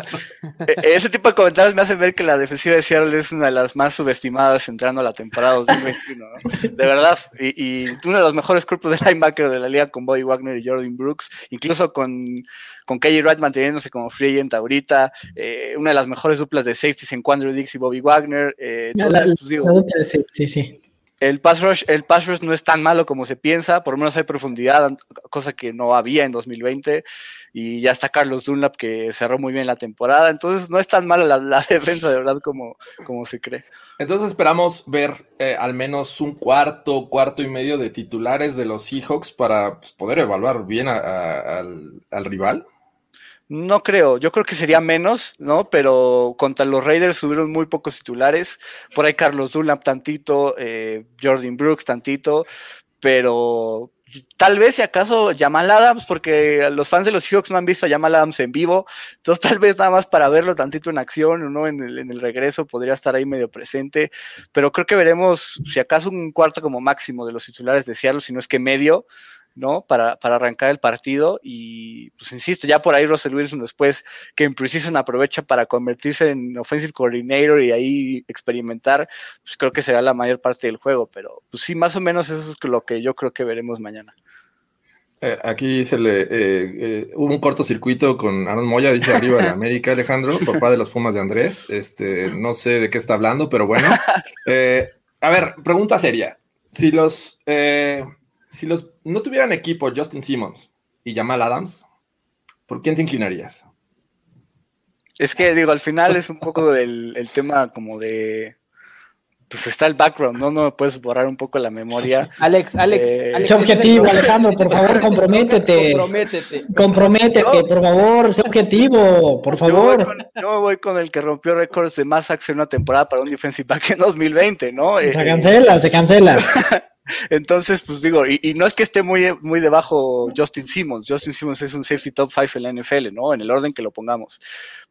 E, ese tipo de comentarios me hacen ver que la defensiva de Seattle es una de las más subestimadas entrando a la temporada 2021, De verdad. Y, uno de los mejores cuerpos de linebacker de la liga con Bobby Wagner y Jordan Brooks, incluso con, con KJ Wright manteniéndose como free agent ahorita. Eh, una de las mejores duplas de safeties en Quandre Dix y Bobby Wagner. Eh, entonces, pues, digo, sí, sí. El pass, rush, el pass rush no es tan malo como se piensa, por lo menos hay profundidad, cosa que no había en 2020, y ya está Carlos Dunlap que cerró muy bien la temporada, entonces no es tan mala la, defensa de verdad como, como se cree. Entonces esperamos ver eh, al menos un cuarto, cuarto y medio de titulares de los Seahawks para pues, poder evaluar bien al, al rival. No creo, yo creo que sería menos, ¿no? Pero contra los Raiders subieron muy pocos titulares. Por ahí Carlos Dunlap tantito, eh, Jordan Brooks tantito, pero tal vez si acaso Jamal Adams, porque los fans de los Seahawks no han visto a Jamal Adams en vivo, entonces tal vez nada más para verlo tantito en acción o no en el, regreso podría estar ahí medio presente, pero creo que veremos si acaso un cuarto como máximo de los titulares de si no es que medio, ¿no? Para, para, arrancar el partido. Y pues insisto, ya por ahí Russell Wilson después que en Precision aprovecha para convertirse en offensive coordinator y ahí experimentar, pues creo que será la mayor parte del juego. Pero pues sí, más o menos eso es lo que yo creo que veremos mañana. Eh, aquí se le eh, eh, hubo un cortocircuito con Aaron Moya, dice arriba de América, Alejandro, papá de los Pumas de Andrés. Este, no sé de qué está hablando, pero bueno. a ver, pregunta seria. Si los si los no tuvieran equipo Justin Simmons y Jamal Adams, ¿por quién te inclinarías? Es que digo, al final es un poco del el tema como de pues está el background, ¿no? No me puedes borrar un poco la memoria. Alex, Alex, eh, Alex objetivo, Alejandro, por favor, comprométete. comprométete. Comprométete, por favor, sé objetivo, por favor. Yo voy, con, el que rompió récords de más en una temporada para un defensive back en 2020, ¿no? Se cancela, se cancela. Entonces, pues digo, y, no es que esté muy, muy debajo Justin Simmons. Justin Simmons es un safety top 5 en la NFL, ¿no? En el orden que lo pongamos.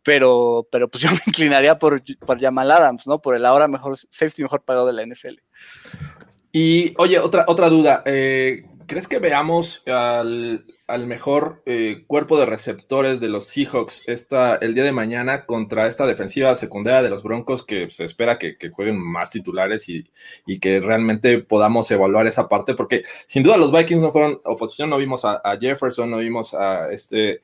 Pero, pero pues yo me inclinaría por, por Jamal Adams, ¿no? Por el ahora mejor safety mejor pagado de la NFL. Y oye, otra, otra duda. Eh, ¿Crees que veamos al, mejor eh, cuerpo de receptores de los Seahawks esta, el día de mañana contra esta defensiva secundaria de los Broncos que se espera que, jueguen más titulares y, que realmente podamos evaluar esa parte? Porque sin duda los Vikings no fueron oposición, no vimos a, Jefferson, no vimos a este.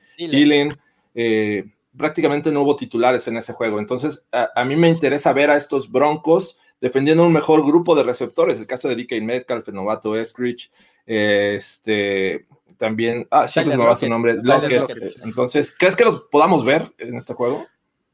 Eh, prácticamente no hubo titulares en ese juego. Entonces, a, a mí me interesa ver a estos Broncos defendiendo un mejor grupo de receptores. El caso de DK Metcalf, el novato Eskridge, este, también, ah, siempre se me va su nombre, Entonces, ¿crees que los podamos ver en este juego?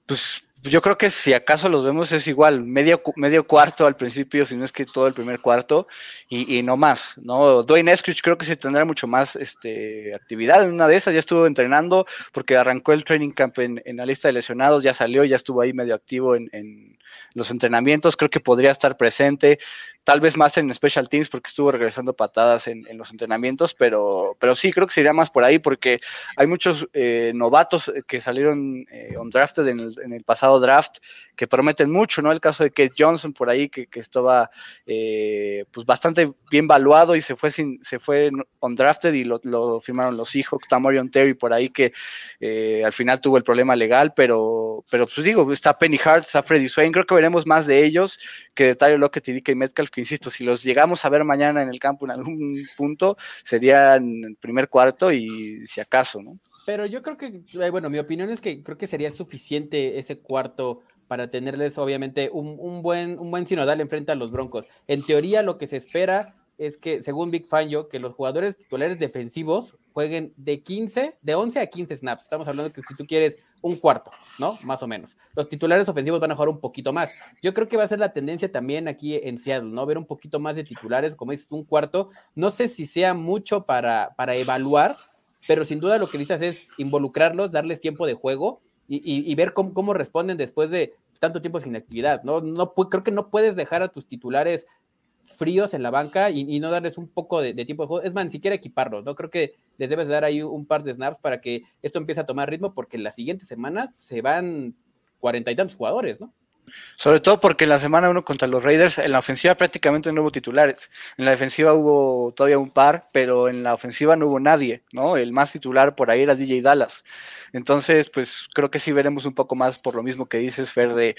Pues yo creo que si acaso los vemos es igual, medio, medio cuarto al principio, si no es que todo el primer cuarto, y, no más, ¿no? Dwayne Eskridge creo que sí tendrá mucho más este, actividad en una de esas, ya estuvo entrenando porque arrancó el training camp en, la lista de lesionados, ya salió, ya estuvo ahí medio activo en, en los entrenamientos, creo que podría estar presente tal vez más en Special Teams porque estuvo regresando patadas en, los entrenamientos, pero, pero sí, creo que sería más por ahí porque hay muchos eh, novatos que salieron eh, on drafted en el, pasado draft que prometen mucho, ¿no? El caso de Kate Johnson por ahí que, estaba eh, pues bastante bien valuado y se fue sin, se fue on drafted y lo, firmaron los hijos, Tamorion Terry por ahí que al final tuvo el problema legal, pero, pero pues digo, está Penny Hart, está Freddy Swain, creo que veremos más de ellos que de Tyler Lockett y DK Metcalf que insisto, si los llegamos a ver mañana en el campo en algún punto, sería en el primer cuarto y si acaso, ¿no? Pero yo creo que, eh, bueno, mi opinión es que creo que sería suficiente ese cuarto para tenerles obviamente un, buen, un buen sinodal enfrente a los Broncos. En teoría lo que se espera es que, según Big Fangio, que los jugadores titulares defensivos jueguen de 15, de 11 a 15 snaps. Estamos hablando que si tú quieres un cuarto, ¿no? Más o menos. Los titulares ofensivos van a jugar un poquito más. Yo creo que va a ser la tendencia también aquí en Seattle, ¿no? Ver un poquito más de titulares, como dices, un cuarto. No sé si sea mucho para, para evaluar, pero sin duda lo que dices es involucrarlos, darles tiempo de juego y, ver cómo, cómo, responden después de tanto tiempo sin actividad, ¿no? no creo que no puedes dejar a tus titulares fríos en la banca y, no darles un poco de, tiempo de juego. Es más, ni siquiera equiparlos, ¿no? Creo que les debes dar ahí un par de snaps para que esto empiece a tomar ritmo, porque la siguiente semana se van cuarenta y tantos jugadores, ¿no? Sobre todo porque en la semana uno contra los Raiders, en la ofensiva prácticamente no hubo titulares. En la defensiva hubo todavía un par, pero en la ofensiva no hubo nadie, ¿no? El más titular por ahí era DJ Dallas. Entonces, pues creo que sí veremos un poco más por lo mismo que dices, Fer, de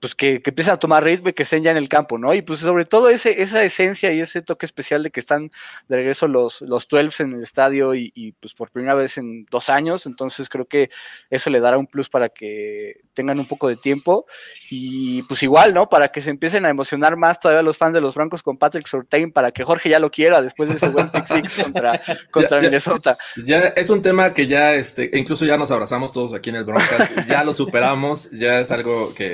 pues que, que empiezan a tomar ritmo y que estén ya en el campo, ¿no? Y pues sobre todo ese, esa esencia y ese toque especial de que están de regreso los, los 12 en el estadio y, y pues por primera vez en dos años. Entonces creo que eso le dará un plus para que tengan un poco de tiempo y pues igual, ¿no? Para que se empiecen a emocionar más todavía los fans de los Broncos con Patrick Surtain, para que Jorge ya lo quiera después de ese buen pick six contra, contra Ya- Minnesota. Ya es un tema que ya, este, incluso ya nos abrazamos todos aquí en el Broncas, ya lo superamos, ya es algo que,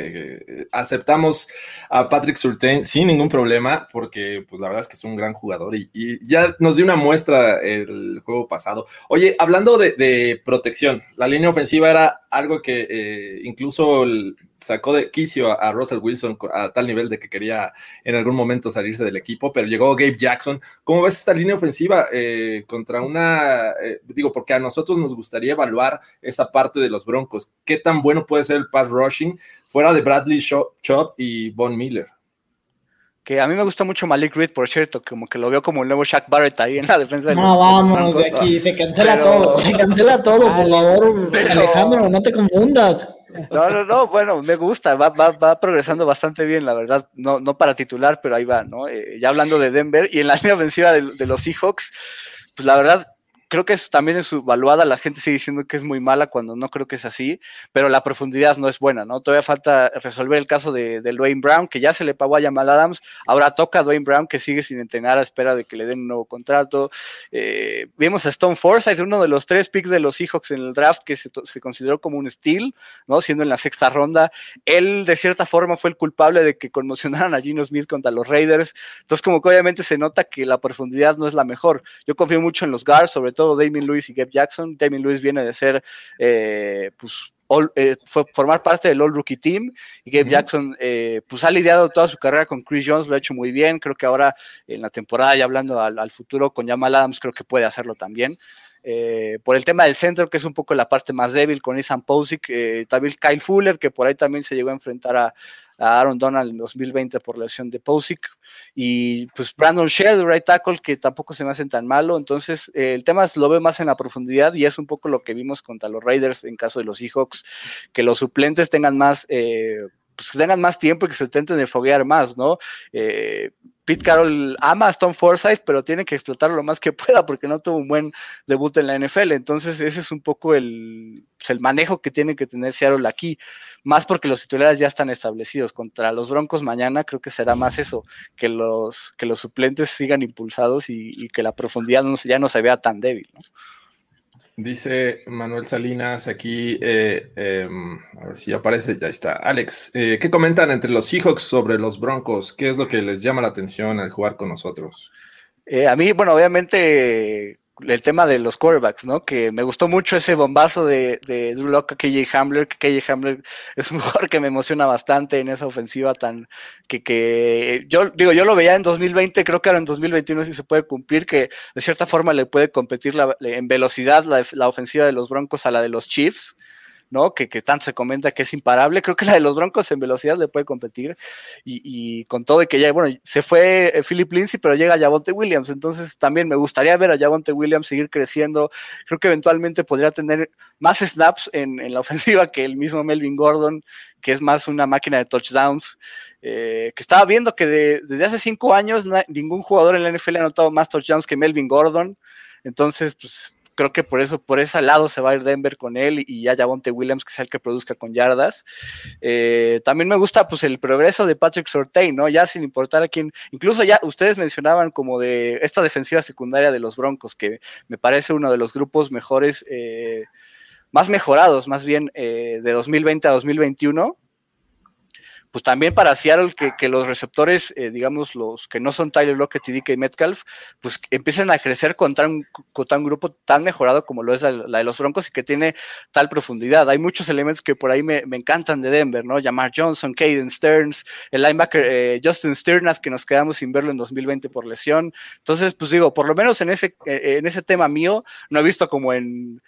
que aceptamos a Patrick Surtain sin ningún problema, porque pues la verdad es que es un gran jugador y, y ya nos dio una muestra el juego pasado. Oye, hablando de, de protección, la línea ofensiva era algo que eh, incluso el- sacó de quicio a, Russell Wilson a tal nivel de que quería en algún momento salirse del equipo, pero llegó Gabe Jackson. ¿Cómo ves esta línea ofensiva eh, contra una, eh, digo, porque a nosotros nos gustaría evaluar esa parte de los Broncos? ¿Qué tan bueno puede ser el pass rushing fuera de Bradley Chop y Von Miller? Que a mí me gusta mucho Malik Reed, por cierto, como que lo veo como el nuevo Shaq Barrett ahí en la defensa de No, vámonos de aquí, se cancela Pero- todo, se cancela todo, por favor, Pero- Alejandro, no te confundas. No, no, no, bueno, me gusta, va, va, va progresando bastante bien, la verdad, no, no para titular, pero ahí va, ¿no? Eh, ya hablando de Denver y en la línea ofensiva de, de los Seahawks, pues la verdad, creo que es, también es subvaluada, la gente sigue diciendo que es muy mala cuando no creo que es así, pero la profundidad no es buena, ¿no? Todavía falta resolver el caso de, de Dwayne Brown, que ya se le pagó a Jamal Adams, ahora toca a Dwayne Brown, que sigue sin entrenar a espera de que le den un nuevo contrato. Eh, vimos a Stone Forsythe, uno de los tres picks de los Seahawks en el draft, que se, se consideró como un steal, ¿no? Siendo en la sexta ronda. Él, de cierta forma, fue el culpable de que conmocionaran a Gino Smith contra los Raiders. Entonces, como que obviamente se nota que la profundidad no es la mejor. Yo confío mucho en los guards, sobre todo Damien Lewis y Gabe Jackson. Damien Lewis viene de ser, eh, pues, all- eh, fue formar parte del All Rookie Team y Gabe. Jackson, eh, pues ha lidiado toda su carrera con Chris Jones, lo ha hecho muy bien. Creo que ahora en la temporada, ya hablando al, al futuro con Jamal Adams, creo que puede hacerlo también. Eh, por el tema del centro, que es un poco la parte más débil con Ethan Posick, también Kyle Fuller, que por ahí también se llegó a enfrentar a, Aaron Donald en 2020 por la lesión de Posick, y pues Brandon Shell, right tackle, que tampoco se me hacen tan malo, entonces eh, el tema es, lo veo más en la profundidad y es un poco lo que vimos contra los Raiders en caso de los Seahawks, que los suplentes tengan más... Eh, pues tengan más tiempo y que se intenten de foguear más, ¿no? Eh, Pete Carroll ama a Stone Forsythe, pero tiene que explotarlo lo más que pueda porque no tuvo un buen debut en la NFL. Entonces, ese es un poco el, pues, el manejo que tiene que tener Seattle aquí, más porque los titulares ya están establecidos. Contra los Broncos mañana creo que será más eso, que los, que los suplentes sigan impulsados y, que la profundidad ya no se vea tan débil. ¿no? Dice Manuel Salinas aquí, eh, em, a ver si aparece, ya está. Alex, eh, ¿qué comentan entre los Seahawks sobre los Broncos? ¿Qué es lo que les llama la atención al jugar con nosotros? Eh, a mí, bueno, obviamente el tema de los quarterbacks, ¿no? Que me gustó mucho ese bombazo de, de Drew Lock a KJ Hamler, que KJ Hamler es un jugador que me emociona bastante en esa ofensiva tan que, que yo digo, yo lo veía en 2020, creo que ahora en 2021 sí se puede cumplir, que de cierta forma le puede competir la- en velocidad la, la ofensiva de los Broncos a la de los Chiefs. ¿No? Que, que tanto se comenta que es imparable. Creo que la de los Broncos en velocidad le puede competir. Y, y con todo y que ya, bueno, se fue eh, Philip Lindsay, pero llega Javonte Williams. Entonces también me gustaría ver a Javonte Williams seguir creciendo. Creo que eventualmente podría tener más snaps en, en la ofensiva que el mismo Melvin Gordon, que es más una máquina de touchdowns. Eh, que estaba viendo que de- desde hace cinco años ningún jugador en la NFL ha anotado más touchdowns que Melvin Gordon. Entonces, pues creo que por eso, por ese lado se va a ir Denver con él y ya Javonte Williams, que sea el que produzca con yardas. Eh, también me gusta pues el progreso de Patrick Sortain, ¿no? Ya sin importar a quién, incluso ya ustedes mencionaban como de esta defensiva secundaria de los Broncos, que me parece uno de los grupos mejores, eh, más mejorados, más bien eh, de 2020 a 2021 pues también para Seattle que, que los receptores, eh, digamos, los que no son Tyler Lockett y DK Metcalf, pues empiecen a crecer contra un, contra un grupo tan mejorado como lo es la, de los Broncos y que tiene tal profundidad. Hay muchos elementos que por ahí me, me encantan de Denver, ¿no? Jamar Johnson, Caden Stearns, el linebacker eh, Justin Sternath, que nos quedamos sin verlo en 2020 por lesión. Entonces, pues digo, por lo menos en ese, eh, en ese tema mío, no he visto como en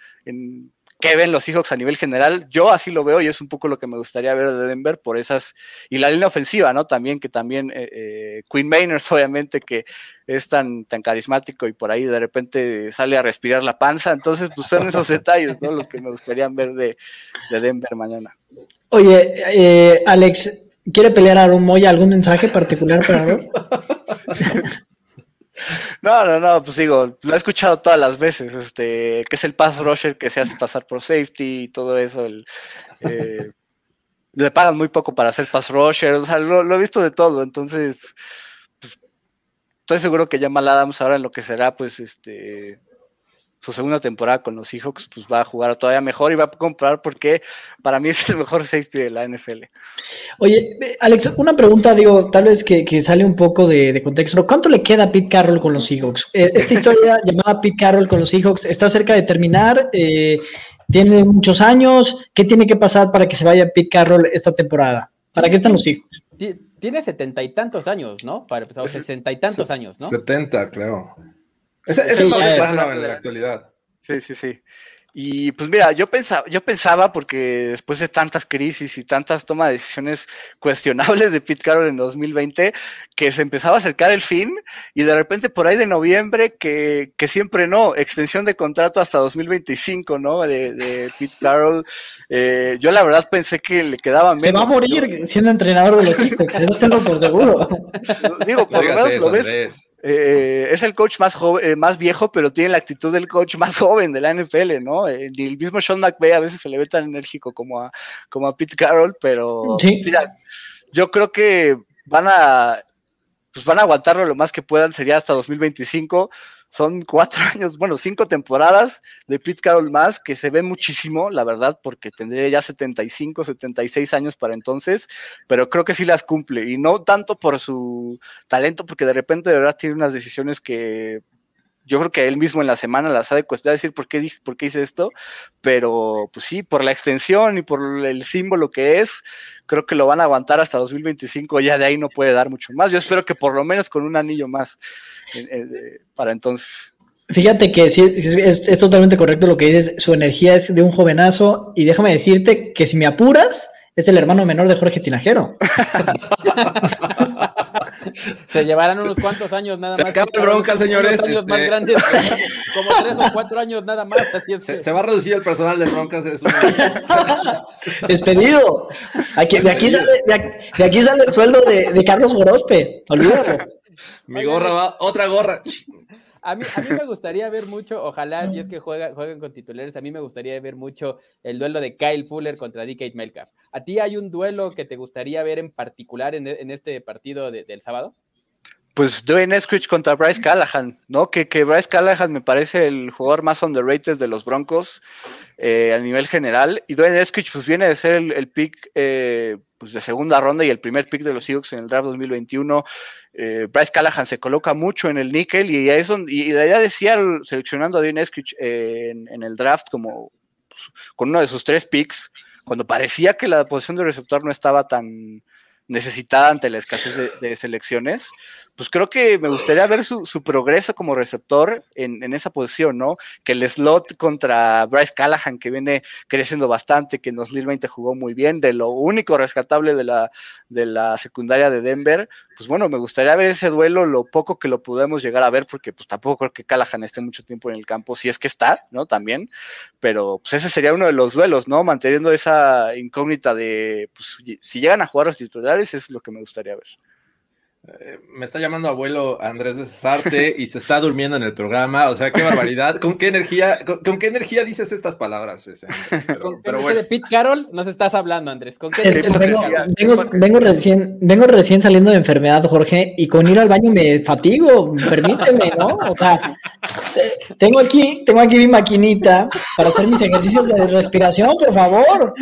qué ven los Seahawks a nivel general. Yo así lo veo y es un poco lo que me gustaría ver de Denver por esas. Y la línea ofensiva, ¿no? También, que también eh, eh, Queen Mainers, obviamente, que es tan, tan carismático y por ahí de repente sale a respirar la panza. Entonces, pues son esos detalles, ¿no? Los que me gustaría ver de, de Denver mañana. Oye, eh, Alex, ¿quiere pelear a Aaron Moya? ¿Algún mensaje particular para Aaron? No, no, no, pues digo, lo he escuchado todas las veces, este, que es el pass rusher que se hace pasar por safety y todo eso, eh, le pagan muy poco para hacer pass rusher, o sea, lo, he visto de todo, entonces, pues, estoy seguro que ya Mal Adams ahora en lo que será, pues, este, su segunda temporada con los Seahawks, pues va a jugar todavía mejor y va a comprar porque para mí es el mejor safety de la NFL. Oye, Alex, una pregunta, digo, tal vez que, que sale un poco de, de, contexto. ¿Cuánto le queda a Pete Carroll con los Seahawks? Eh, esta historia llamada Pete Carroll con los Seahawks está cerca de terminar. Eh, tiene muchos años. ¿Qué tiene que pasar para que se vaya Pete Carroll esta temporada? ¿Para qué están los Seahawks? Tiene setenta y tantos años, ¿no? Para empezar, sesenta y tantos años, ¿no? Setenta, creo. Ese, ese sí, es más en la actualidad. Sí, sí, sí. Y pues mira, yo pensaba, yo pensaba, porque después de tantas crisis y tantas tomas de decisiones cuestionables de Pete Carroll en 2020, que se empezaba a acercar el fin y de repente por ahí de noviembre, que, que siempre no, extensión de contrato hasta 2025, ¿no? De, de Pete Carroll. Eh, yo la verdad pensé que le quedaba menos. Se va a morir yo... siendo entrenador de los hijos, eso tengo por seguro. Digo, por lo menos lo ves. Eh, es el coach más joven, eh, más viejo, pero tiene la actitud del coach más joven de la NFL, ¿no? Eh, el mismo Sean McVay a veces se le ve tan enérgico como a, como a Pete Carroll, pero sí. mira, yo creo que van a, pues van a aguantarlo lo más que puedan, sería hasta 2025. Son cuatro años, bueno, cinco temporadas de Pete Carroll más, que se ve muchísimo, la verdad, porque tendría ya 75, 76 años para entonces, pero creo que sí las cumple, y no tanto por su talento, porque de repente de verdad tiene unas decisiones que yo creo que él mismo en la semana las ha de cuestionar, decir por qué, por qué hice esto, pero pues sí, por la extensión y por el símbolo que es, creo que lo van a aguantar hasta 2025, ya de ahí no puede dar mucho más. Yo espero que por lo menos con un anillo más eh, para entonces. Fíjate que sí, es, es, es, totalmente correcto lo que dices, su energía es de un jovenazo y déjame decirte que si me apuras, es el hermano menor de Jorge Tinajero. Se llevarán unos cuantos años nada se más. Se acaba bronca, señores. Años este... más grandes, como tres o cuatro años nada más. Así es se, que... se, va a reducir el personal de broncas. Es un... Despedido. Aquí, de, aquí sale, de, aquí, de, aquí sale, el sueldo de, de Carlos Gorospe. Olvídalo. Mi gorra va, otra gorra. A mí, a mí, me gustaría ver mucho, ojalá si es que juega, jueguen con titulares, a mí me gustaría ver mucho el duelo de Kyle Fuller contra DK Metcalf. ¿A ti hay un duelo que te gustaría ver en particular en, en este partido de, del sábado? Pues Dwayne Eskridge contra Bryce Callahan, ¿no? Que, que, Bryce Callahan me parece el jugador más underrated de los Broncos eh, a nivel general. Y Dwayne Eskridge pues viene de ser el, pick eh, pues, de segunda ronda y el primer pick de los Seahawks en el draft 2021. Eh, Bryce Callahan se coloca mucho en el níquel y, es donde, y de allá decía seleccionando a Dwayne Eskridge en, en, el draft como pues, con uno de sus tres picks, cuando parecía que la posición de receptor no estaba tan necesitada ante la escasez de, de, selecciones, pues creo que me gustaría ver su, su progreso como receptor en, en, esa posición, ¿no? Que el slot contra Bryce Callahan, que viene creciendo bastante, que en 2020 jugó muy bien, de lo único rescatable de la, de la secundaria de Denver, pues bueno, me gustaría ver ese duelo, lo poco que lo podemos llegar a ver, porque pues tampoco creo que Callahan esté mucho tiempo en el campo, si es que está, ¿no? También, pero pues ese sería uno de los duelos, ¿no? Manteniendo esa incógnita de, pues si llegan a jugar los titulares, es lo que me gustaría ver. Eh, me está llamando abuelo Andrés de Cesarte y se está durmiendo en el programa. O sea, qué barbaridad. ¿Con qué energía, con, con qué energía dices estas palabras? Ese, pero, ¿Con qué pero bueno. de Pete Carroll nos estás hablando, Andrés? ¿Con qué es, vengo, vengo, vengo, recién, vengo recién saliendo de enfermedad, Jorge, y con ir al baño me fatigo. Permíteme, ¿no? O sea, tengo aquí, tengo aquí mi maquinita para hacer mis ejercicios de respiración, por favor.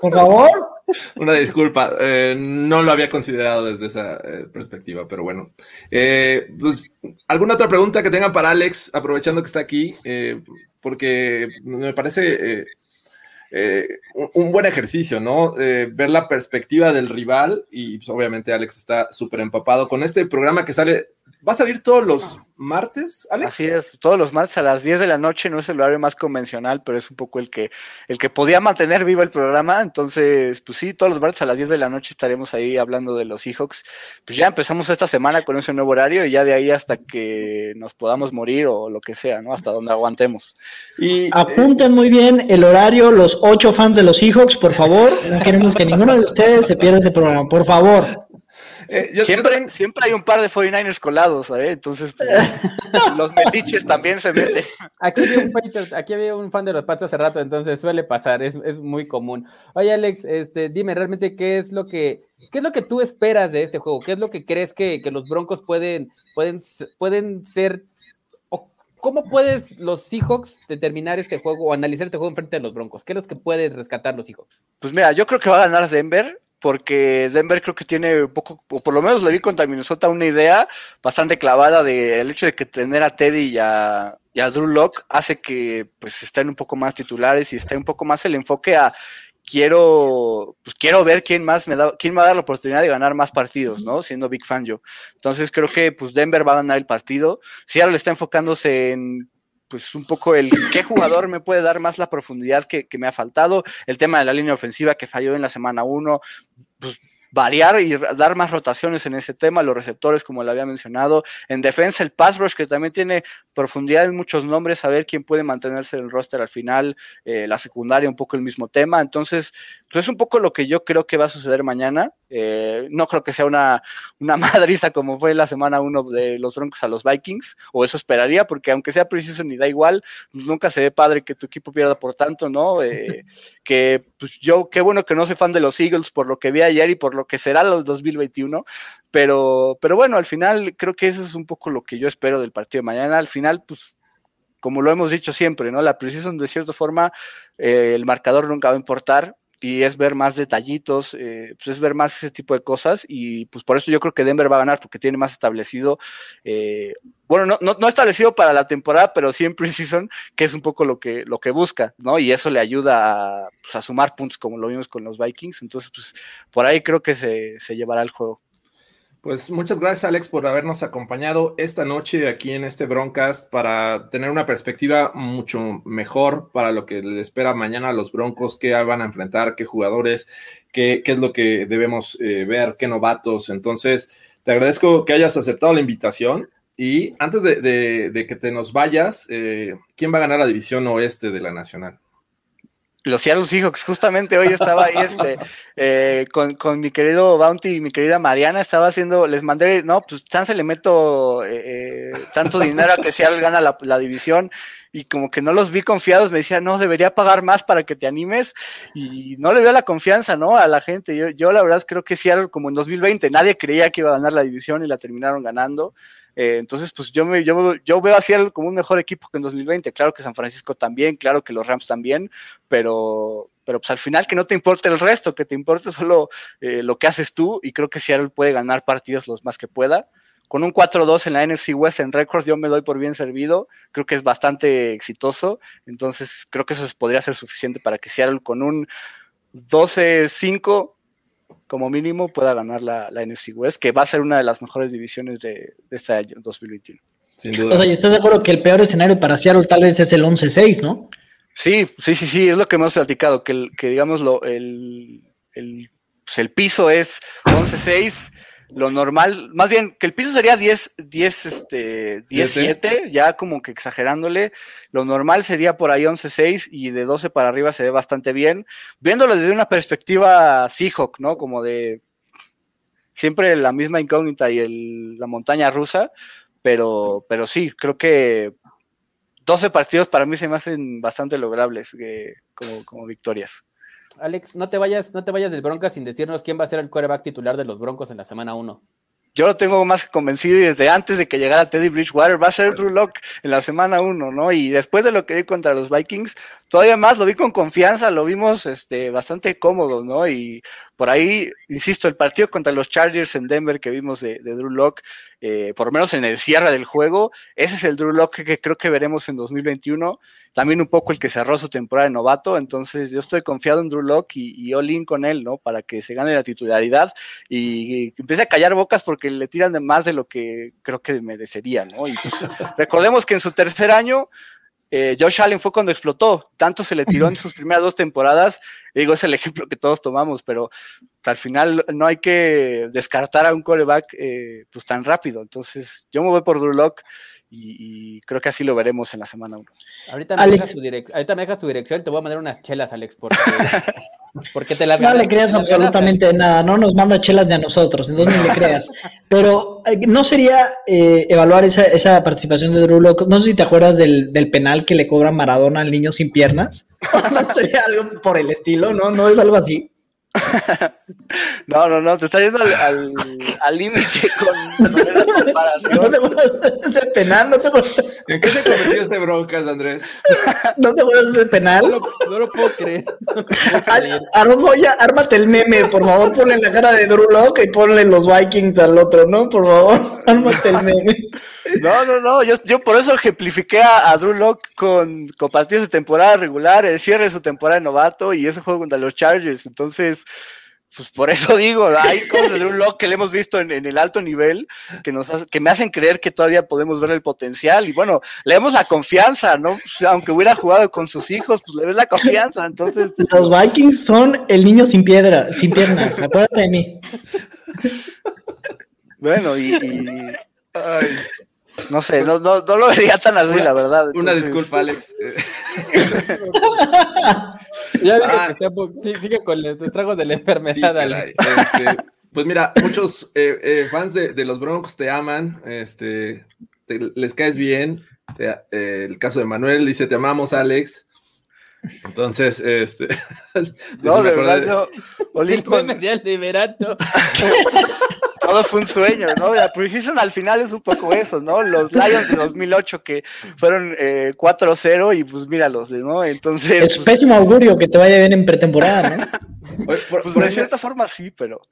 Por favor. Una disculpa, eh, no lo había considerado desde esa eh, perspectiva, pero bueno. Eh, pues, ¿Alguna otra pregunta que tengan para Alex, aprovechando que está aquí? Porque me parece un, un, buen ejercicio, ¿no? ver la perspectiva del rival y pues, obviamente Alex está súper empapado con este programa que sale ¿Va a salir todos los martes, Alex? Así es, todos los martes a las 10 de la noche, no es el horario más convencional, pero es un poco el que, el que podía mantener vivo el programa. Entonces, pues sí, todos los martes a las 10 de la noche estaremos ahí hablando de los Seahawks. Pues ya empezamos esta semana con ese nuevo horario y ya de ahí hasta que nos podamos morir o lo que sea, ¿no? Hasta donde aguantemos. Y apunten muy bien el horario, los ocho fans de los Seahawks, por favor. No queremos que ninguno de ustedes se pierda ese programa, por favor. Eh, siempre, siempre hay un par de 49ers colados, ¿eh? Entonces, pues, los metiches también se meten. Aquí había, un, aquí había un fan de los Pats hace rato, entonces suele pasar, es, es, muy común. Oye, Alex, este, dime realmente qué es lo que, qué es lo que tú esperas de este juego, qué es lo que crees que, que los Broncos pueden, pueden, pueden ser ¿Cómo puedes los Seahawks determinar este juego o analizar este juego en frente de los Broncos? ¿Qué es lo que pueden rescatar los Seahawks? Pues mira, yo creo que va a ganar Denver porque Denver creo que tiene un poco, o por lo menos le vi contra Minnesota, una idea bastante clavada del hecho de que tener a Teddy y a, Drew Locke hace que pues estén un poco más titulares y esté un poco más el enfoque a quiero, pues quiero ver quién más me da, quién me va a dar la oportunidad de ganar más partidos, ¿no? Siendo big fan yo. Entonces creo que pues Denver va a ganar el partido. Seattle está enfocándose en pues un poco el qué jugador me puede dar más la profundidad que, que me ha faltado, el tema de la línea ofensiva que falló en la semana 1, pues variar y dar más rotaciones en ese tema, los receptores, como le había mencionado. En defensa, el pass rush, que también tiene profundidad en muchos nombres, saber quién puede mantenerse en el roster al final, eh, la secundaria, un poco el mismo tema. Entonces, pues es un poco lo que yo creo que va a suceder mañana. Eh, no creo que sea una, una madriza como fue la semana uno de los Broncos a los Vikings, o eso esperaría, porque aunque sea preciso ni da igual, nunca se ve padre que tu equipo pierda por tanto, ¿no? Eh, que pues yo, qué bueno que no soy fan de los Eagles por lo que vi ayer y por lo que será los 2021, pero, pero bueno, al final creo que eso es un poco lo que yo espero del partido de mañana. Al final, pues como lo hemos dicho siempre, ¿no? La precisión de cierta forma, eh, el marcador nunca va a importar y es ver más detallitos, eh, pues es ver más ese tipo de cosas y pues por eso yo creo que Denver va a ganar porque tiene más establecido, eh, bueno, no, no, no, establecido para la temporada, pero sí en preseason, que es un poco lo que, lo que busca, ¿no? Y eso le ayuda a, pues, a sumar puntos como lo vimos con los Vikings, entonces pues por ahí creo que se, se llevará el juego. Pues muchas gracias Alex por habernos acompañado esta noche aquí en este Broncast para tener una perspectiva mucho mejor para lo que le espera mañana a los Broncos, qué van a enfrentar, qué jugadores, qué, qué es lo que debemos eh, ver, qué novatos. Entonces, te agradezco que hayas aceptado la invitación y antes de, que te nos vayas, eh, ¿quién va a ganar la división oeste de la Nacional? Los Seattle Seahawks, justamente hoy estaba ahí este, eh, con, con, mi querido Bounty y mi querida Mariana, estaba haciendo, les mandé, no, pues chance le meto eh, eh, tanto dinero a que Seattle gana la, la, división y como que no los vi confiados, me decía, no, debería pagar más para que te animes y no le veo la confianza, ¿no? A la gente, yo, yo la verdad creo que Seattle como en 2020, nadie creía que iba a ganar la división y la terminaron ganando. Eh, entonces, pues yo, me, yo, yo veo a Seattle como un mejor equipo que en 2020. Claro que San Francisco también, claro que los Rams también, pero, pero pues al final que no te importe el resto, que te importe solo eh, lo que haces tú y creo que Seattle puede ganar partidos los más que pueda. Con un 4-2 en la NFC West en récords, yo me doy por bien servido. Creo que es bastante exitoso. Entonces, creo que eso podría ser suficiente para que Seattle con un 12-5 como mínimo pueda ganar la, la, NFC West, que va a ser una de las mejores divisiones de, de este año, 2021. Sin duda. O sea, ¿y estás de acuerdo que el peor escenario para Seattle tal vez es el 11-6, no? Sí, sí, sí, sí, es lo que hemos platicado, que, el, que digamos, lo, el, el, pues el piso es 11-6 lo normal, más bien que el piso sería 10, 10, este, 10, 7, ya como que exagerándole. Lo normal sería por ahí 11, 6 y de 12 para arriba se ve bastante bien. Viéndolo desde una perspectiva Seahawk, ¿no? Como de siempre la misma incógnita y el, la montaña rusa, pero, pero sí, creo que 12 partidos para mí se me hacen bastante logrables eh, como, como victorias. Alex, no te vayas, no te vayas del Broncos sin decirnos quién va a ser el quarterback titular de los Broncos en la semana 1. Yo lo tengo más convencido y desde antes de que llegara Teddy Bridgewater va a ser Drew Lock en la semana 1, ¿no? Y después de lo que vi contra los Vikings, todavía más lo vi con confianza, lo vimos este, bastante cómodo, ¿no? Y por ahí, insisto, el partido contra los Chargers en Denver que vimos de, Drew Lock, eh, por lo menos en el cierre del juego, ese es el Drew Lock que, creo que veremos en 2021 también un poco el que cerró su temporada de novato, entonces yo estoy confiado en Drew Locke y, y all con él, ¿no? Para que se gane la titularidad y, empiece a callar bocas porque que le tiran de más de lo que creo que merecería, ¿no? Y pues, recordemos que en su tercer año eh, Josh Allen fue cuando explotó, tanto se le tiró en sus primeras dos temporadas, digo, es el ejemplo que todos tomamos, pero al final no hay que descartar a un coreback eh, pues tan rápido, entonces yo me voy por Drew Lock y, creo que así lo veremos en la semana 1. Ahorita, me dejas tu ahorita me dejas tu dirección, te voy a mandar unas chelas, Alex, porque, porque te las No le creas absolutamente nada, no nos manda chelas de a nosotros, entonces ni le creas. Pero eh, no sería eh, evaluar esa, esa, participación de Drew Locke, no sé si te acuerdas del, del, penal que le cobra Maradona al niño sin piernas. no sería algo por el estilo, ¿no? No es algo así. no, no, no, te está yendo al límite con, con No te de penal, no te. ¿En qué se convirtió este broncas, Andrés? ¿No te acuerdas de penal? No lo, puedo creer. Joya, ármate el meme, por favor, ponle la cara de Drew Locke y ponle los Vikings al otro, ¿no? Por favor, ármate el meme. No, no, no, yo, yo por eso ejemplifiqué a, Drew Locke con, con partidos de temporada regular, el cierre de su temporada de novato y ese juego contra los Chargers. Entonces, pues por eso digo, hay cosas de un lock que le hemos visto en, el alto nivel que, nos que me hacen creer que todavía podemos ver el potencial. Y bueno, le damos la confianza, ¿no? aunque hubiera jugado con sus hijos, pues le ves la confianza. Entonces. Los Vikings son el niño sin piedra, sin piernas, acuérdate de mí. Bueno, y. no sé, no, no, lo vería tan así, la verdad. Una disculpa, Alex. Ya ah. que sigue con los estragos de la enfermedad. Este, pues mira, muchos eh, eh, fans de, los Broncos te aman, este, les caes bien. Eh, el caso de Manuel dice: Te amamos, Alex. Entonces, este. no, de verdad, yo. Olí con... liberato. todo fue un sueño, ¿no? La Preseason al final es un poco eso, ¿no? Los Lions de 2008 que fueron eh, 4-0 y pues míralos, ¿no? Entonces... Es pues, pésimo augurio que te vaya bien en pretemporada, ¿no? pues por, de cierta forma sí, pero...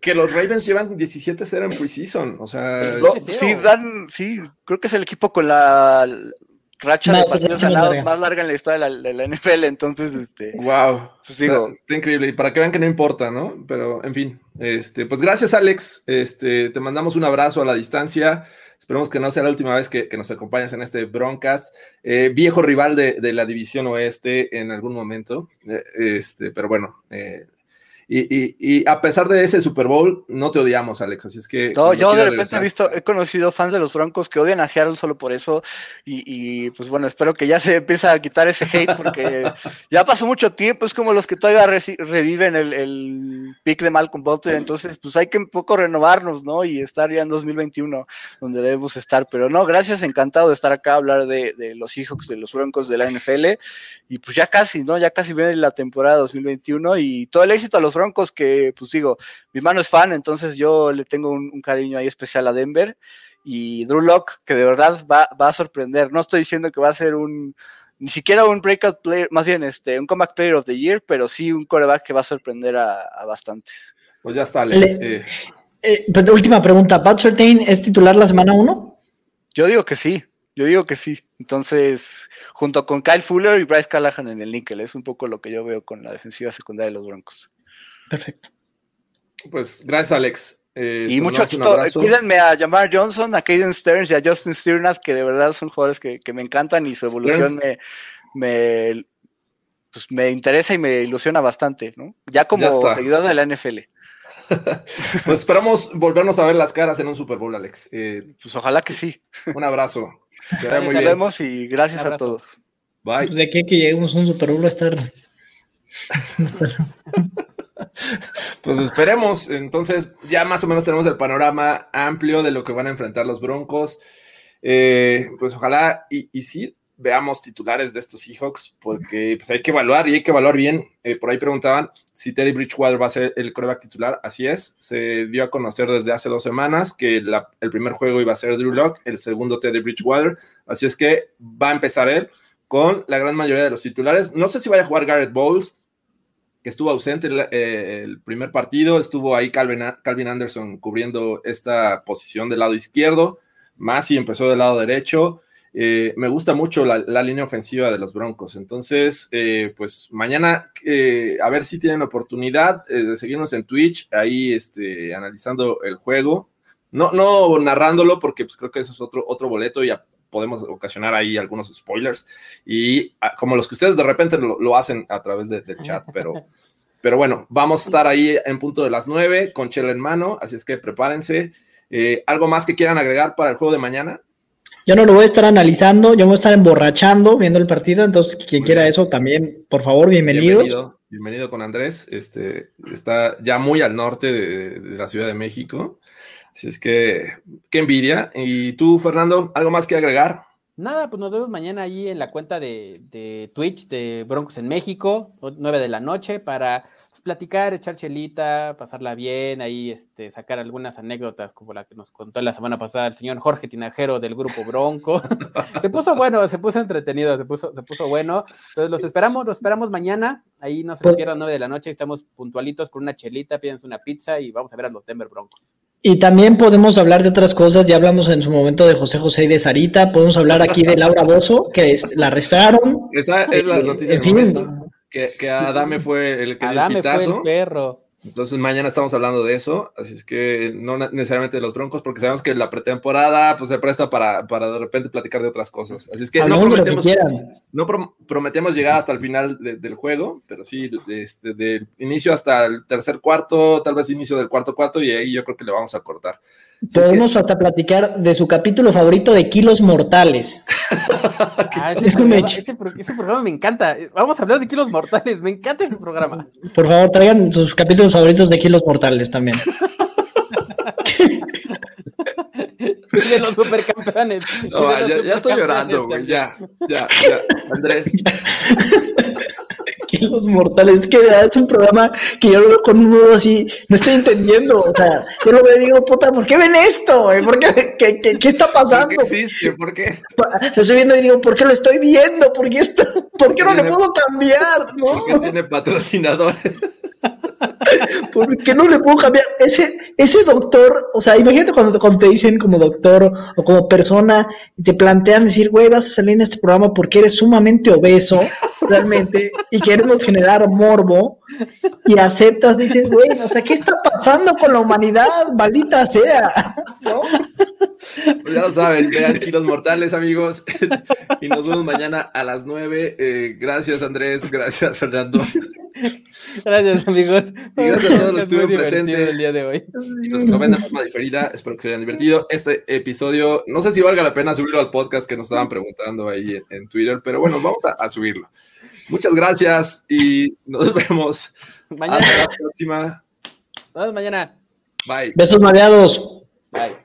Que, los Ravens llevan 17-0 en preseason, o sea... sí, dan, sí, creo que es el equipo con la racha de partidos ganados más larga en la historia de la, NFL, entonces, este... Wow, pues digo, está, increíble, y para que vean que no importa, ¿no? Pero, en fin, este, pues gracias, Alex, este, te mandamos un abrazo a la distancia, esperemos que no sea la última vez que, nos acompañes en este broadcast, eh, viejo rival de, la división oeste en algún momento, eh, este, pero bueno, eh, y, a pesar de ese Super Bowl, no te odiamos, Alex. Así es que. No, yo de repente he visto, he conocido fans de los Broncos que odian a Seattle solo por eso. Y, pues bueno, espero que ya se empiece a quitar ese hate porque ya pasó mucho tiempo. Es como los que todavía reviven el, el pick de Malcolm Butler. Entonces, pues hay que un poco renovarnos, ¿no? Y estar ya en 2021 donde debemos estar. Pero no, gracias, encantado de estar acá, hablar de, de los Seahawks, de los Broncos de la NFL. Y pues ya casi, ¿no? Ya casi viene la temporada 2021 y todo el éxito a los Broncos que, pues digo, mi hermano es fan, entonces yo le tengo un, cariño ahí especial a Denver y Drew Locke, que de verdad va, a sorprender. No estoy diciendo que va a ser un, ni siquiera un breakout player, más bien este, un comeback player of the year, pero sí un coreback que va a sorprender a, bastantes. Pues ya está, Alex. Eh. Eh, pues, última pregunta, ¿Pat Surtain es titular la semana 1? Yo digo que sí, yo digo que sí. Entonces, junto con Kyle Fuller y Bryce Callahan en el Nickel, es un poco lo que yo veo con la defensiva secundaria de los Broncos. Perfecto. Pues gracias, Alex. Eh, y mucho Cuídenme a Jamar Johnson, a Caden Stearns y a Justin Stirnath, que de verdad son jugadores que, me encantan y su evolución me, pues me interesa y me ilusiona bastante, ¿no? Ya como seguidor de la NFL. pues esperamos volvernos a ver las caras en un Super Bowl, Alex. Eh, pues ojalá que sí. Un abrazo. Nos vemos y gracias a todos. Bye. Pues de aquí que lleguemos a un Super Bowl a estar. Pues esperemos. Entonces, ya más o menos tenemos el panorama amplio de lo que van a enfrentar los Broncos. Eh, pues ojalá y, y, sí veamos titulares de estos Seahawks, porque pues, hay que evaluar y hay que evaluar bien. Eh, por ahí preguntaban si Teddy Bridgewater va a ser el coreback titular. Así es, se dio a conocer desde hace dos semanas que el primer juego iba a ser Drew Locke, el segundo Teddy Bridgewater. Así es que va a empezar él con la gran mayoría de los titulares. No sé si vaya a jugar Garrett Bowles, que estuvo ausente eh, el, primer partido, estuvo ahí Calvin, Calvin, Anderson cubriendo esta posición del lado izquierdo, Masi empezó del lado derecho, eh, me gusta mucho la, línea ofensiva de los Broncos, entonces, eh, pues mañana a ver si tienen oportunidad de seguirnos en Twitch, ahí este, analizando el juego, no, no narrándolo, porque pues, creo que eso es otro, otro boleto y ya podemos ocasionar ahí algunos spoilers. Y ah, como los que ustedes de repente lo, hacen a través del chat, pero, pero bueno, vamos a estar ahí en punto de las nueve con chela en mano, así es que prepárense. Eh, ¿Algo más que quieran agregar para el juego de mañana? Yo no lo voy a estar analizando, yo me voy a estar emborrachando viendo el partido, entonces quien quiera eso también, por favor, bienvenidos. Bienvenido, con Andrés, este, está ya muy al norte de, la Ciudad de México, así es que, qué envidia. ¿Y tú, Fernando, algo más que agregar? Nada, pues nos vemos mañana ahí en la cuenta de, de Twitch de Broncos en México, 9 de la noche, para platicar, echar chelita, pasarla bien, ahí este, sacar algunas anécdotas como la que nos contó la semana pasada el señor Jorge Tinajero del grupo Bronco. se puso bueno, se puso entretenido, se puso, se puso bueno. Entonces los esperamos, los esperamos mañana. Ahí no se pierdan nueve de la noche, estamos puntualitos con una chelita, pídense una pizza y vamos a ver a los Denver Broncos. Y también podemos hablar de otras cosas, ya hablamos en su momento de José José y de Sarita, podemos hablar aquí de Laura Bozo, que la arrestaron. Esa es la noticia. En fin, que, que Adame fue el que Adame dio el fue el perro. Entonces mañana estamos hablando de eso, así es que no necesariamente de los broncos, porque sabemos que la pretemporada pues se presta para, para de repente platicar de otras cosas. Así es que no prometemos, no prometemos llegar hasta el final del juego, pero sí de, este, de inicio hasta el tercer cuarto, tal vez inicio del cuarto cuarto, y ahí yo creo que le vamos a cortar. Podemos hasta platicar de su capítulo favorito de Kilos Mortales. Ah, ese, programa, ese, programa, me encanta. Vamos a hablar de Kilos Mortales. Me encanta ese programa. Por favor, traigan sus capítulos favoritos de Kilos Mortales también. de los supercampeones. No, ya, ya, estoy llorando, güey. Ya, ya, ya. Andrés. los mortales. Es que es un programa que yo lo veo con un nudo así, no estoy entendiendo. O sea, yo lo veo y digo, puta, ¿por qué ven esto? ¿Por qué, qué, qué, qué está pasando? ¿Por qué existe? ¿Por qué? Lo estoy viendo y digo, ¿por qué lo estoy viendo? ¿Por qué, esto? ¿Por qué no le puedo cambiar? ¿no? Tiene patrocinadores. ¿Por qué no le puedo cambiar? Ese, ese doctor, o sea, imagínate cuando, cuando te dicen como doctor o como persona te plantean decir, güey, vas a salir en este programa porque eres sumamente obeso, realmente, y queremos generar morbo, y aceptas, dices, güey, o sea, ¿qué está pasando con la humanidad? Maldita sea, ¿no? Pues ya lo saben, vean Kilos Mortales, amigos, y nos vemos mañana a las nueve. Eh, gracias, Andrés, gracias, Fernando. Gracias, amigos. Y gracias a todos los que estuvieron presentes el día de hoy. Y los que lo ven de forma diferida, espero que se hayan divertido. Este episodio, no sé si valga la pena subirlo al podcast que nos estaban preguntando ahí en, Twitter, pero bueno, vamos a, subirlo. Muchas gracias y nos vemos mañana. Hasta la próxima. Nos vemos mañana. Bye. Besos mareados. Bye.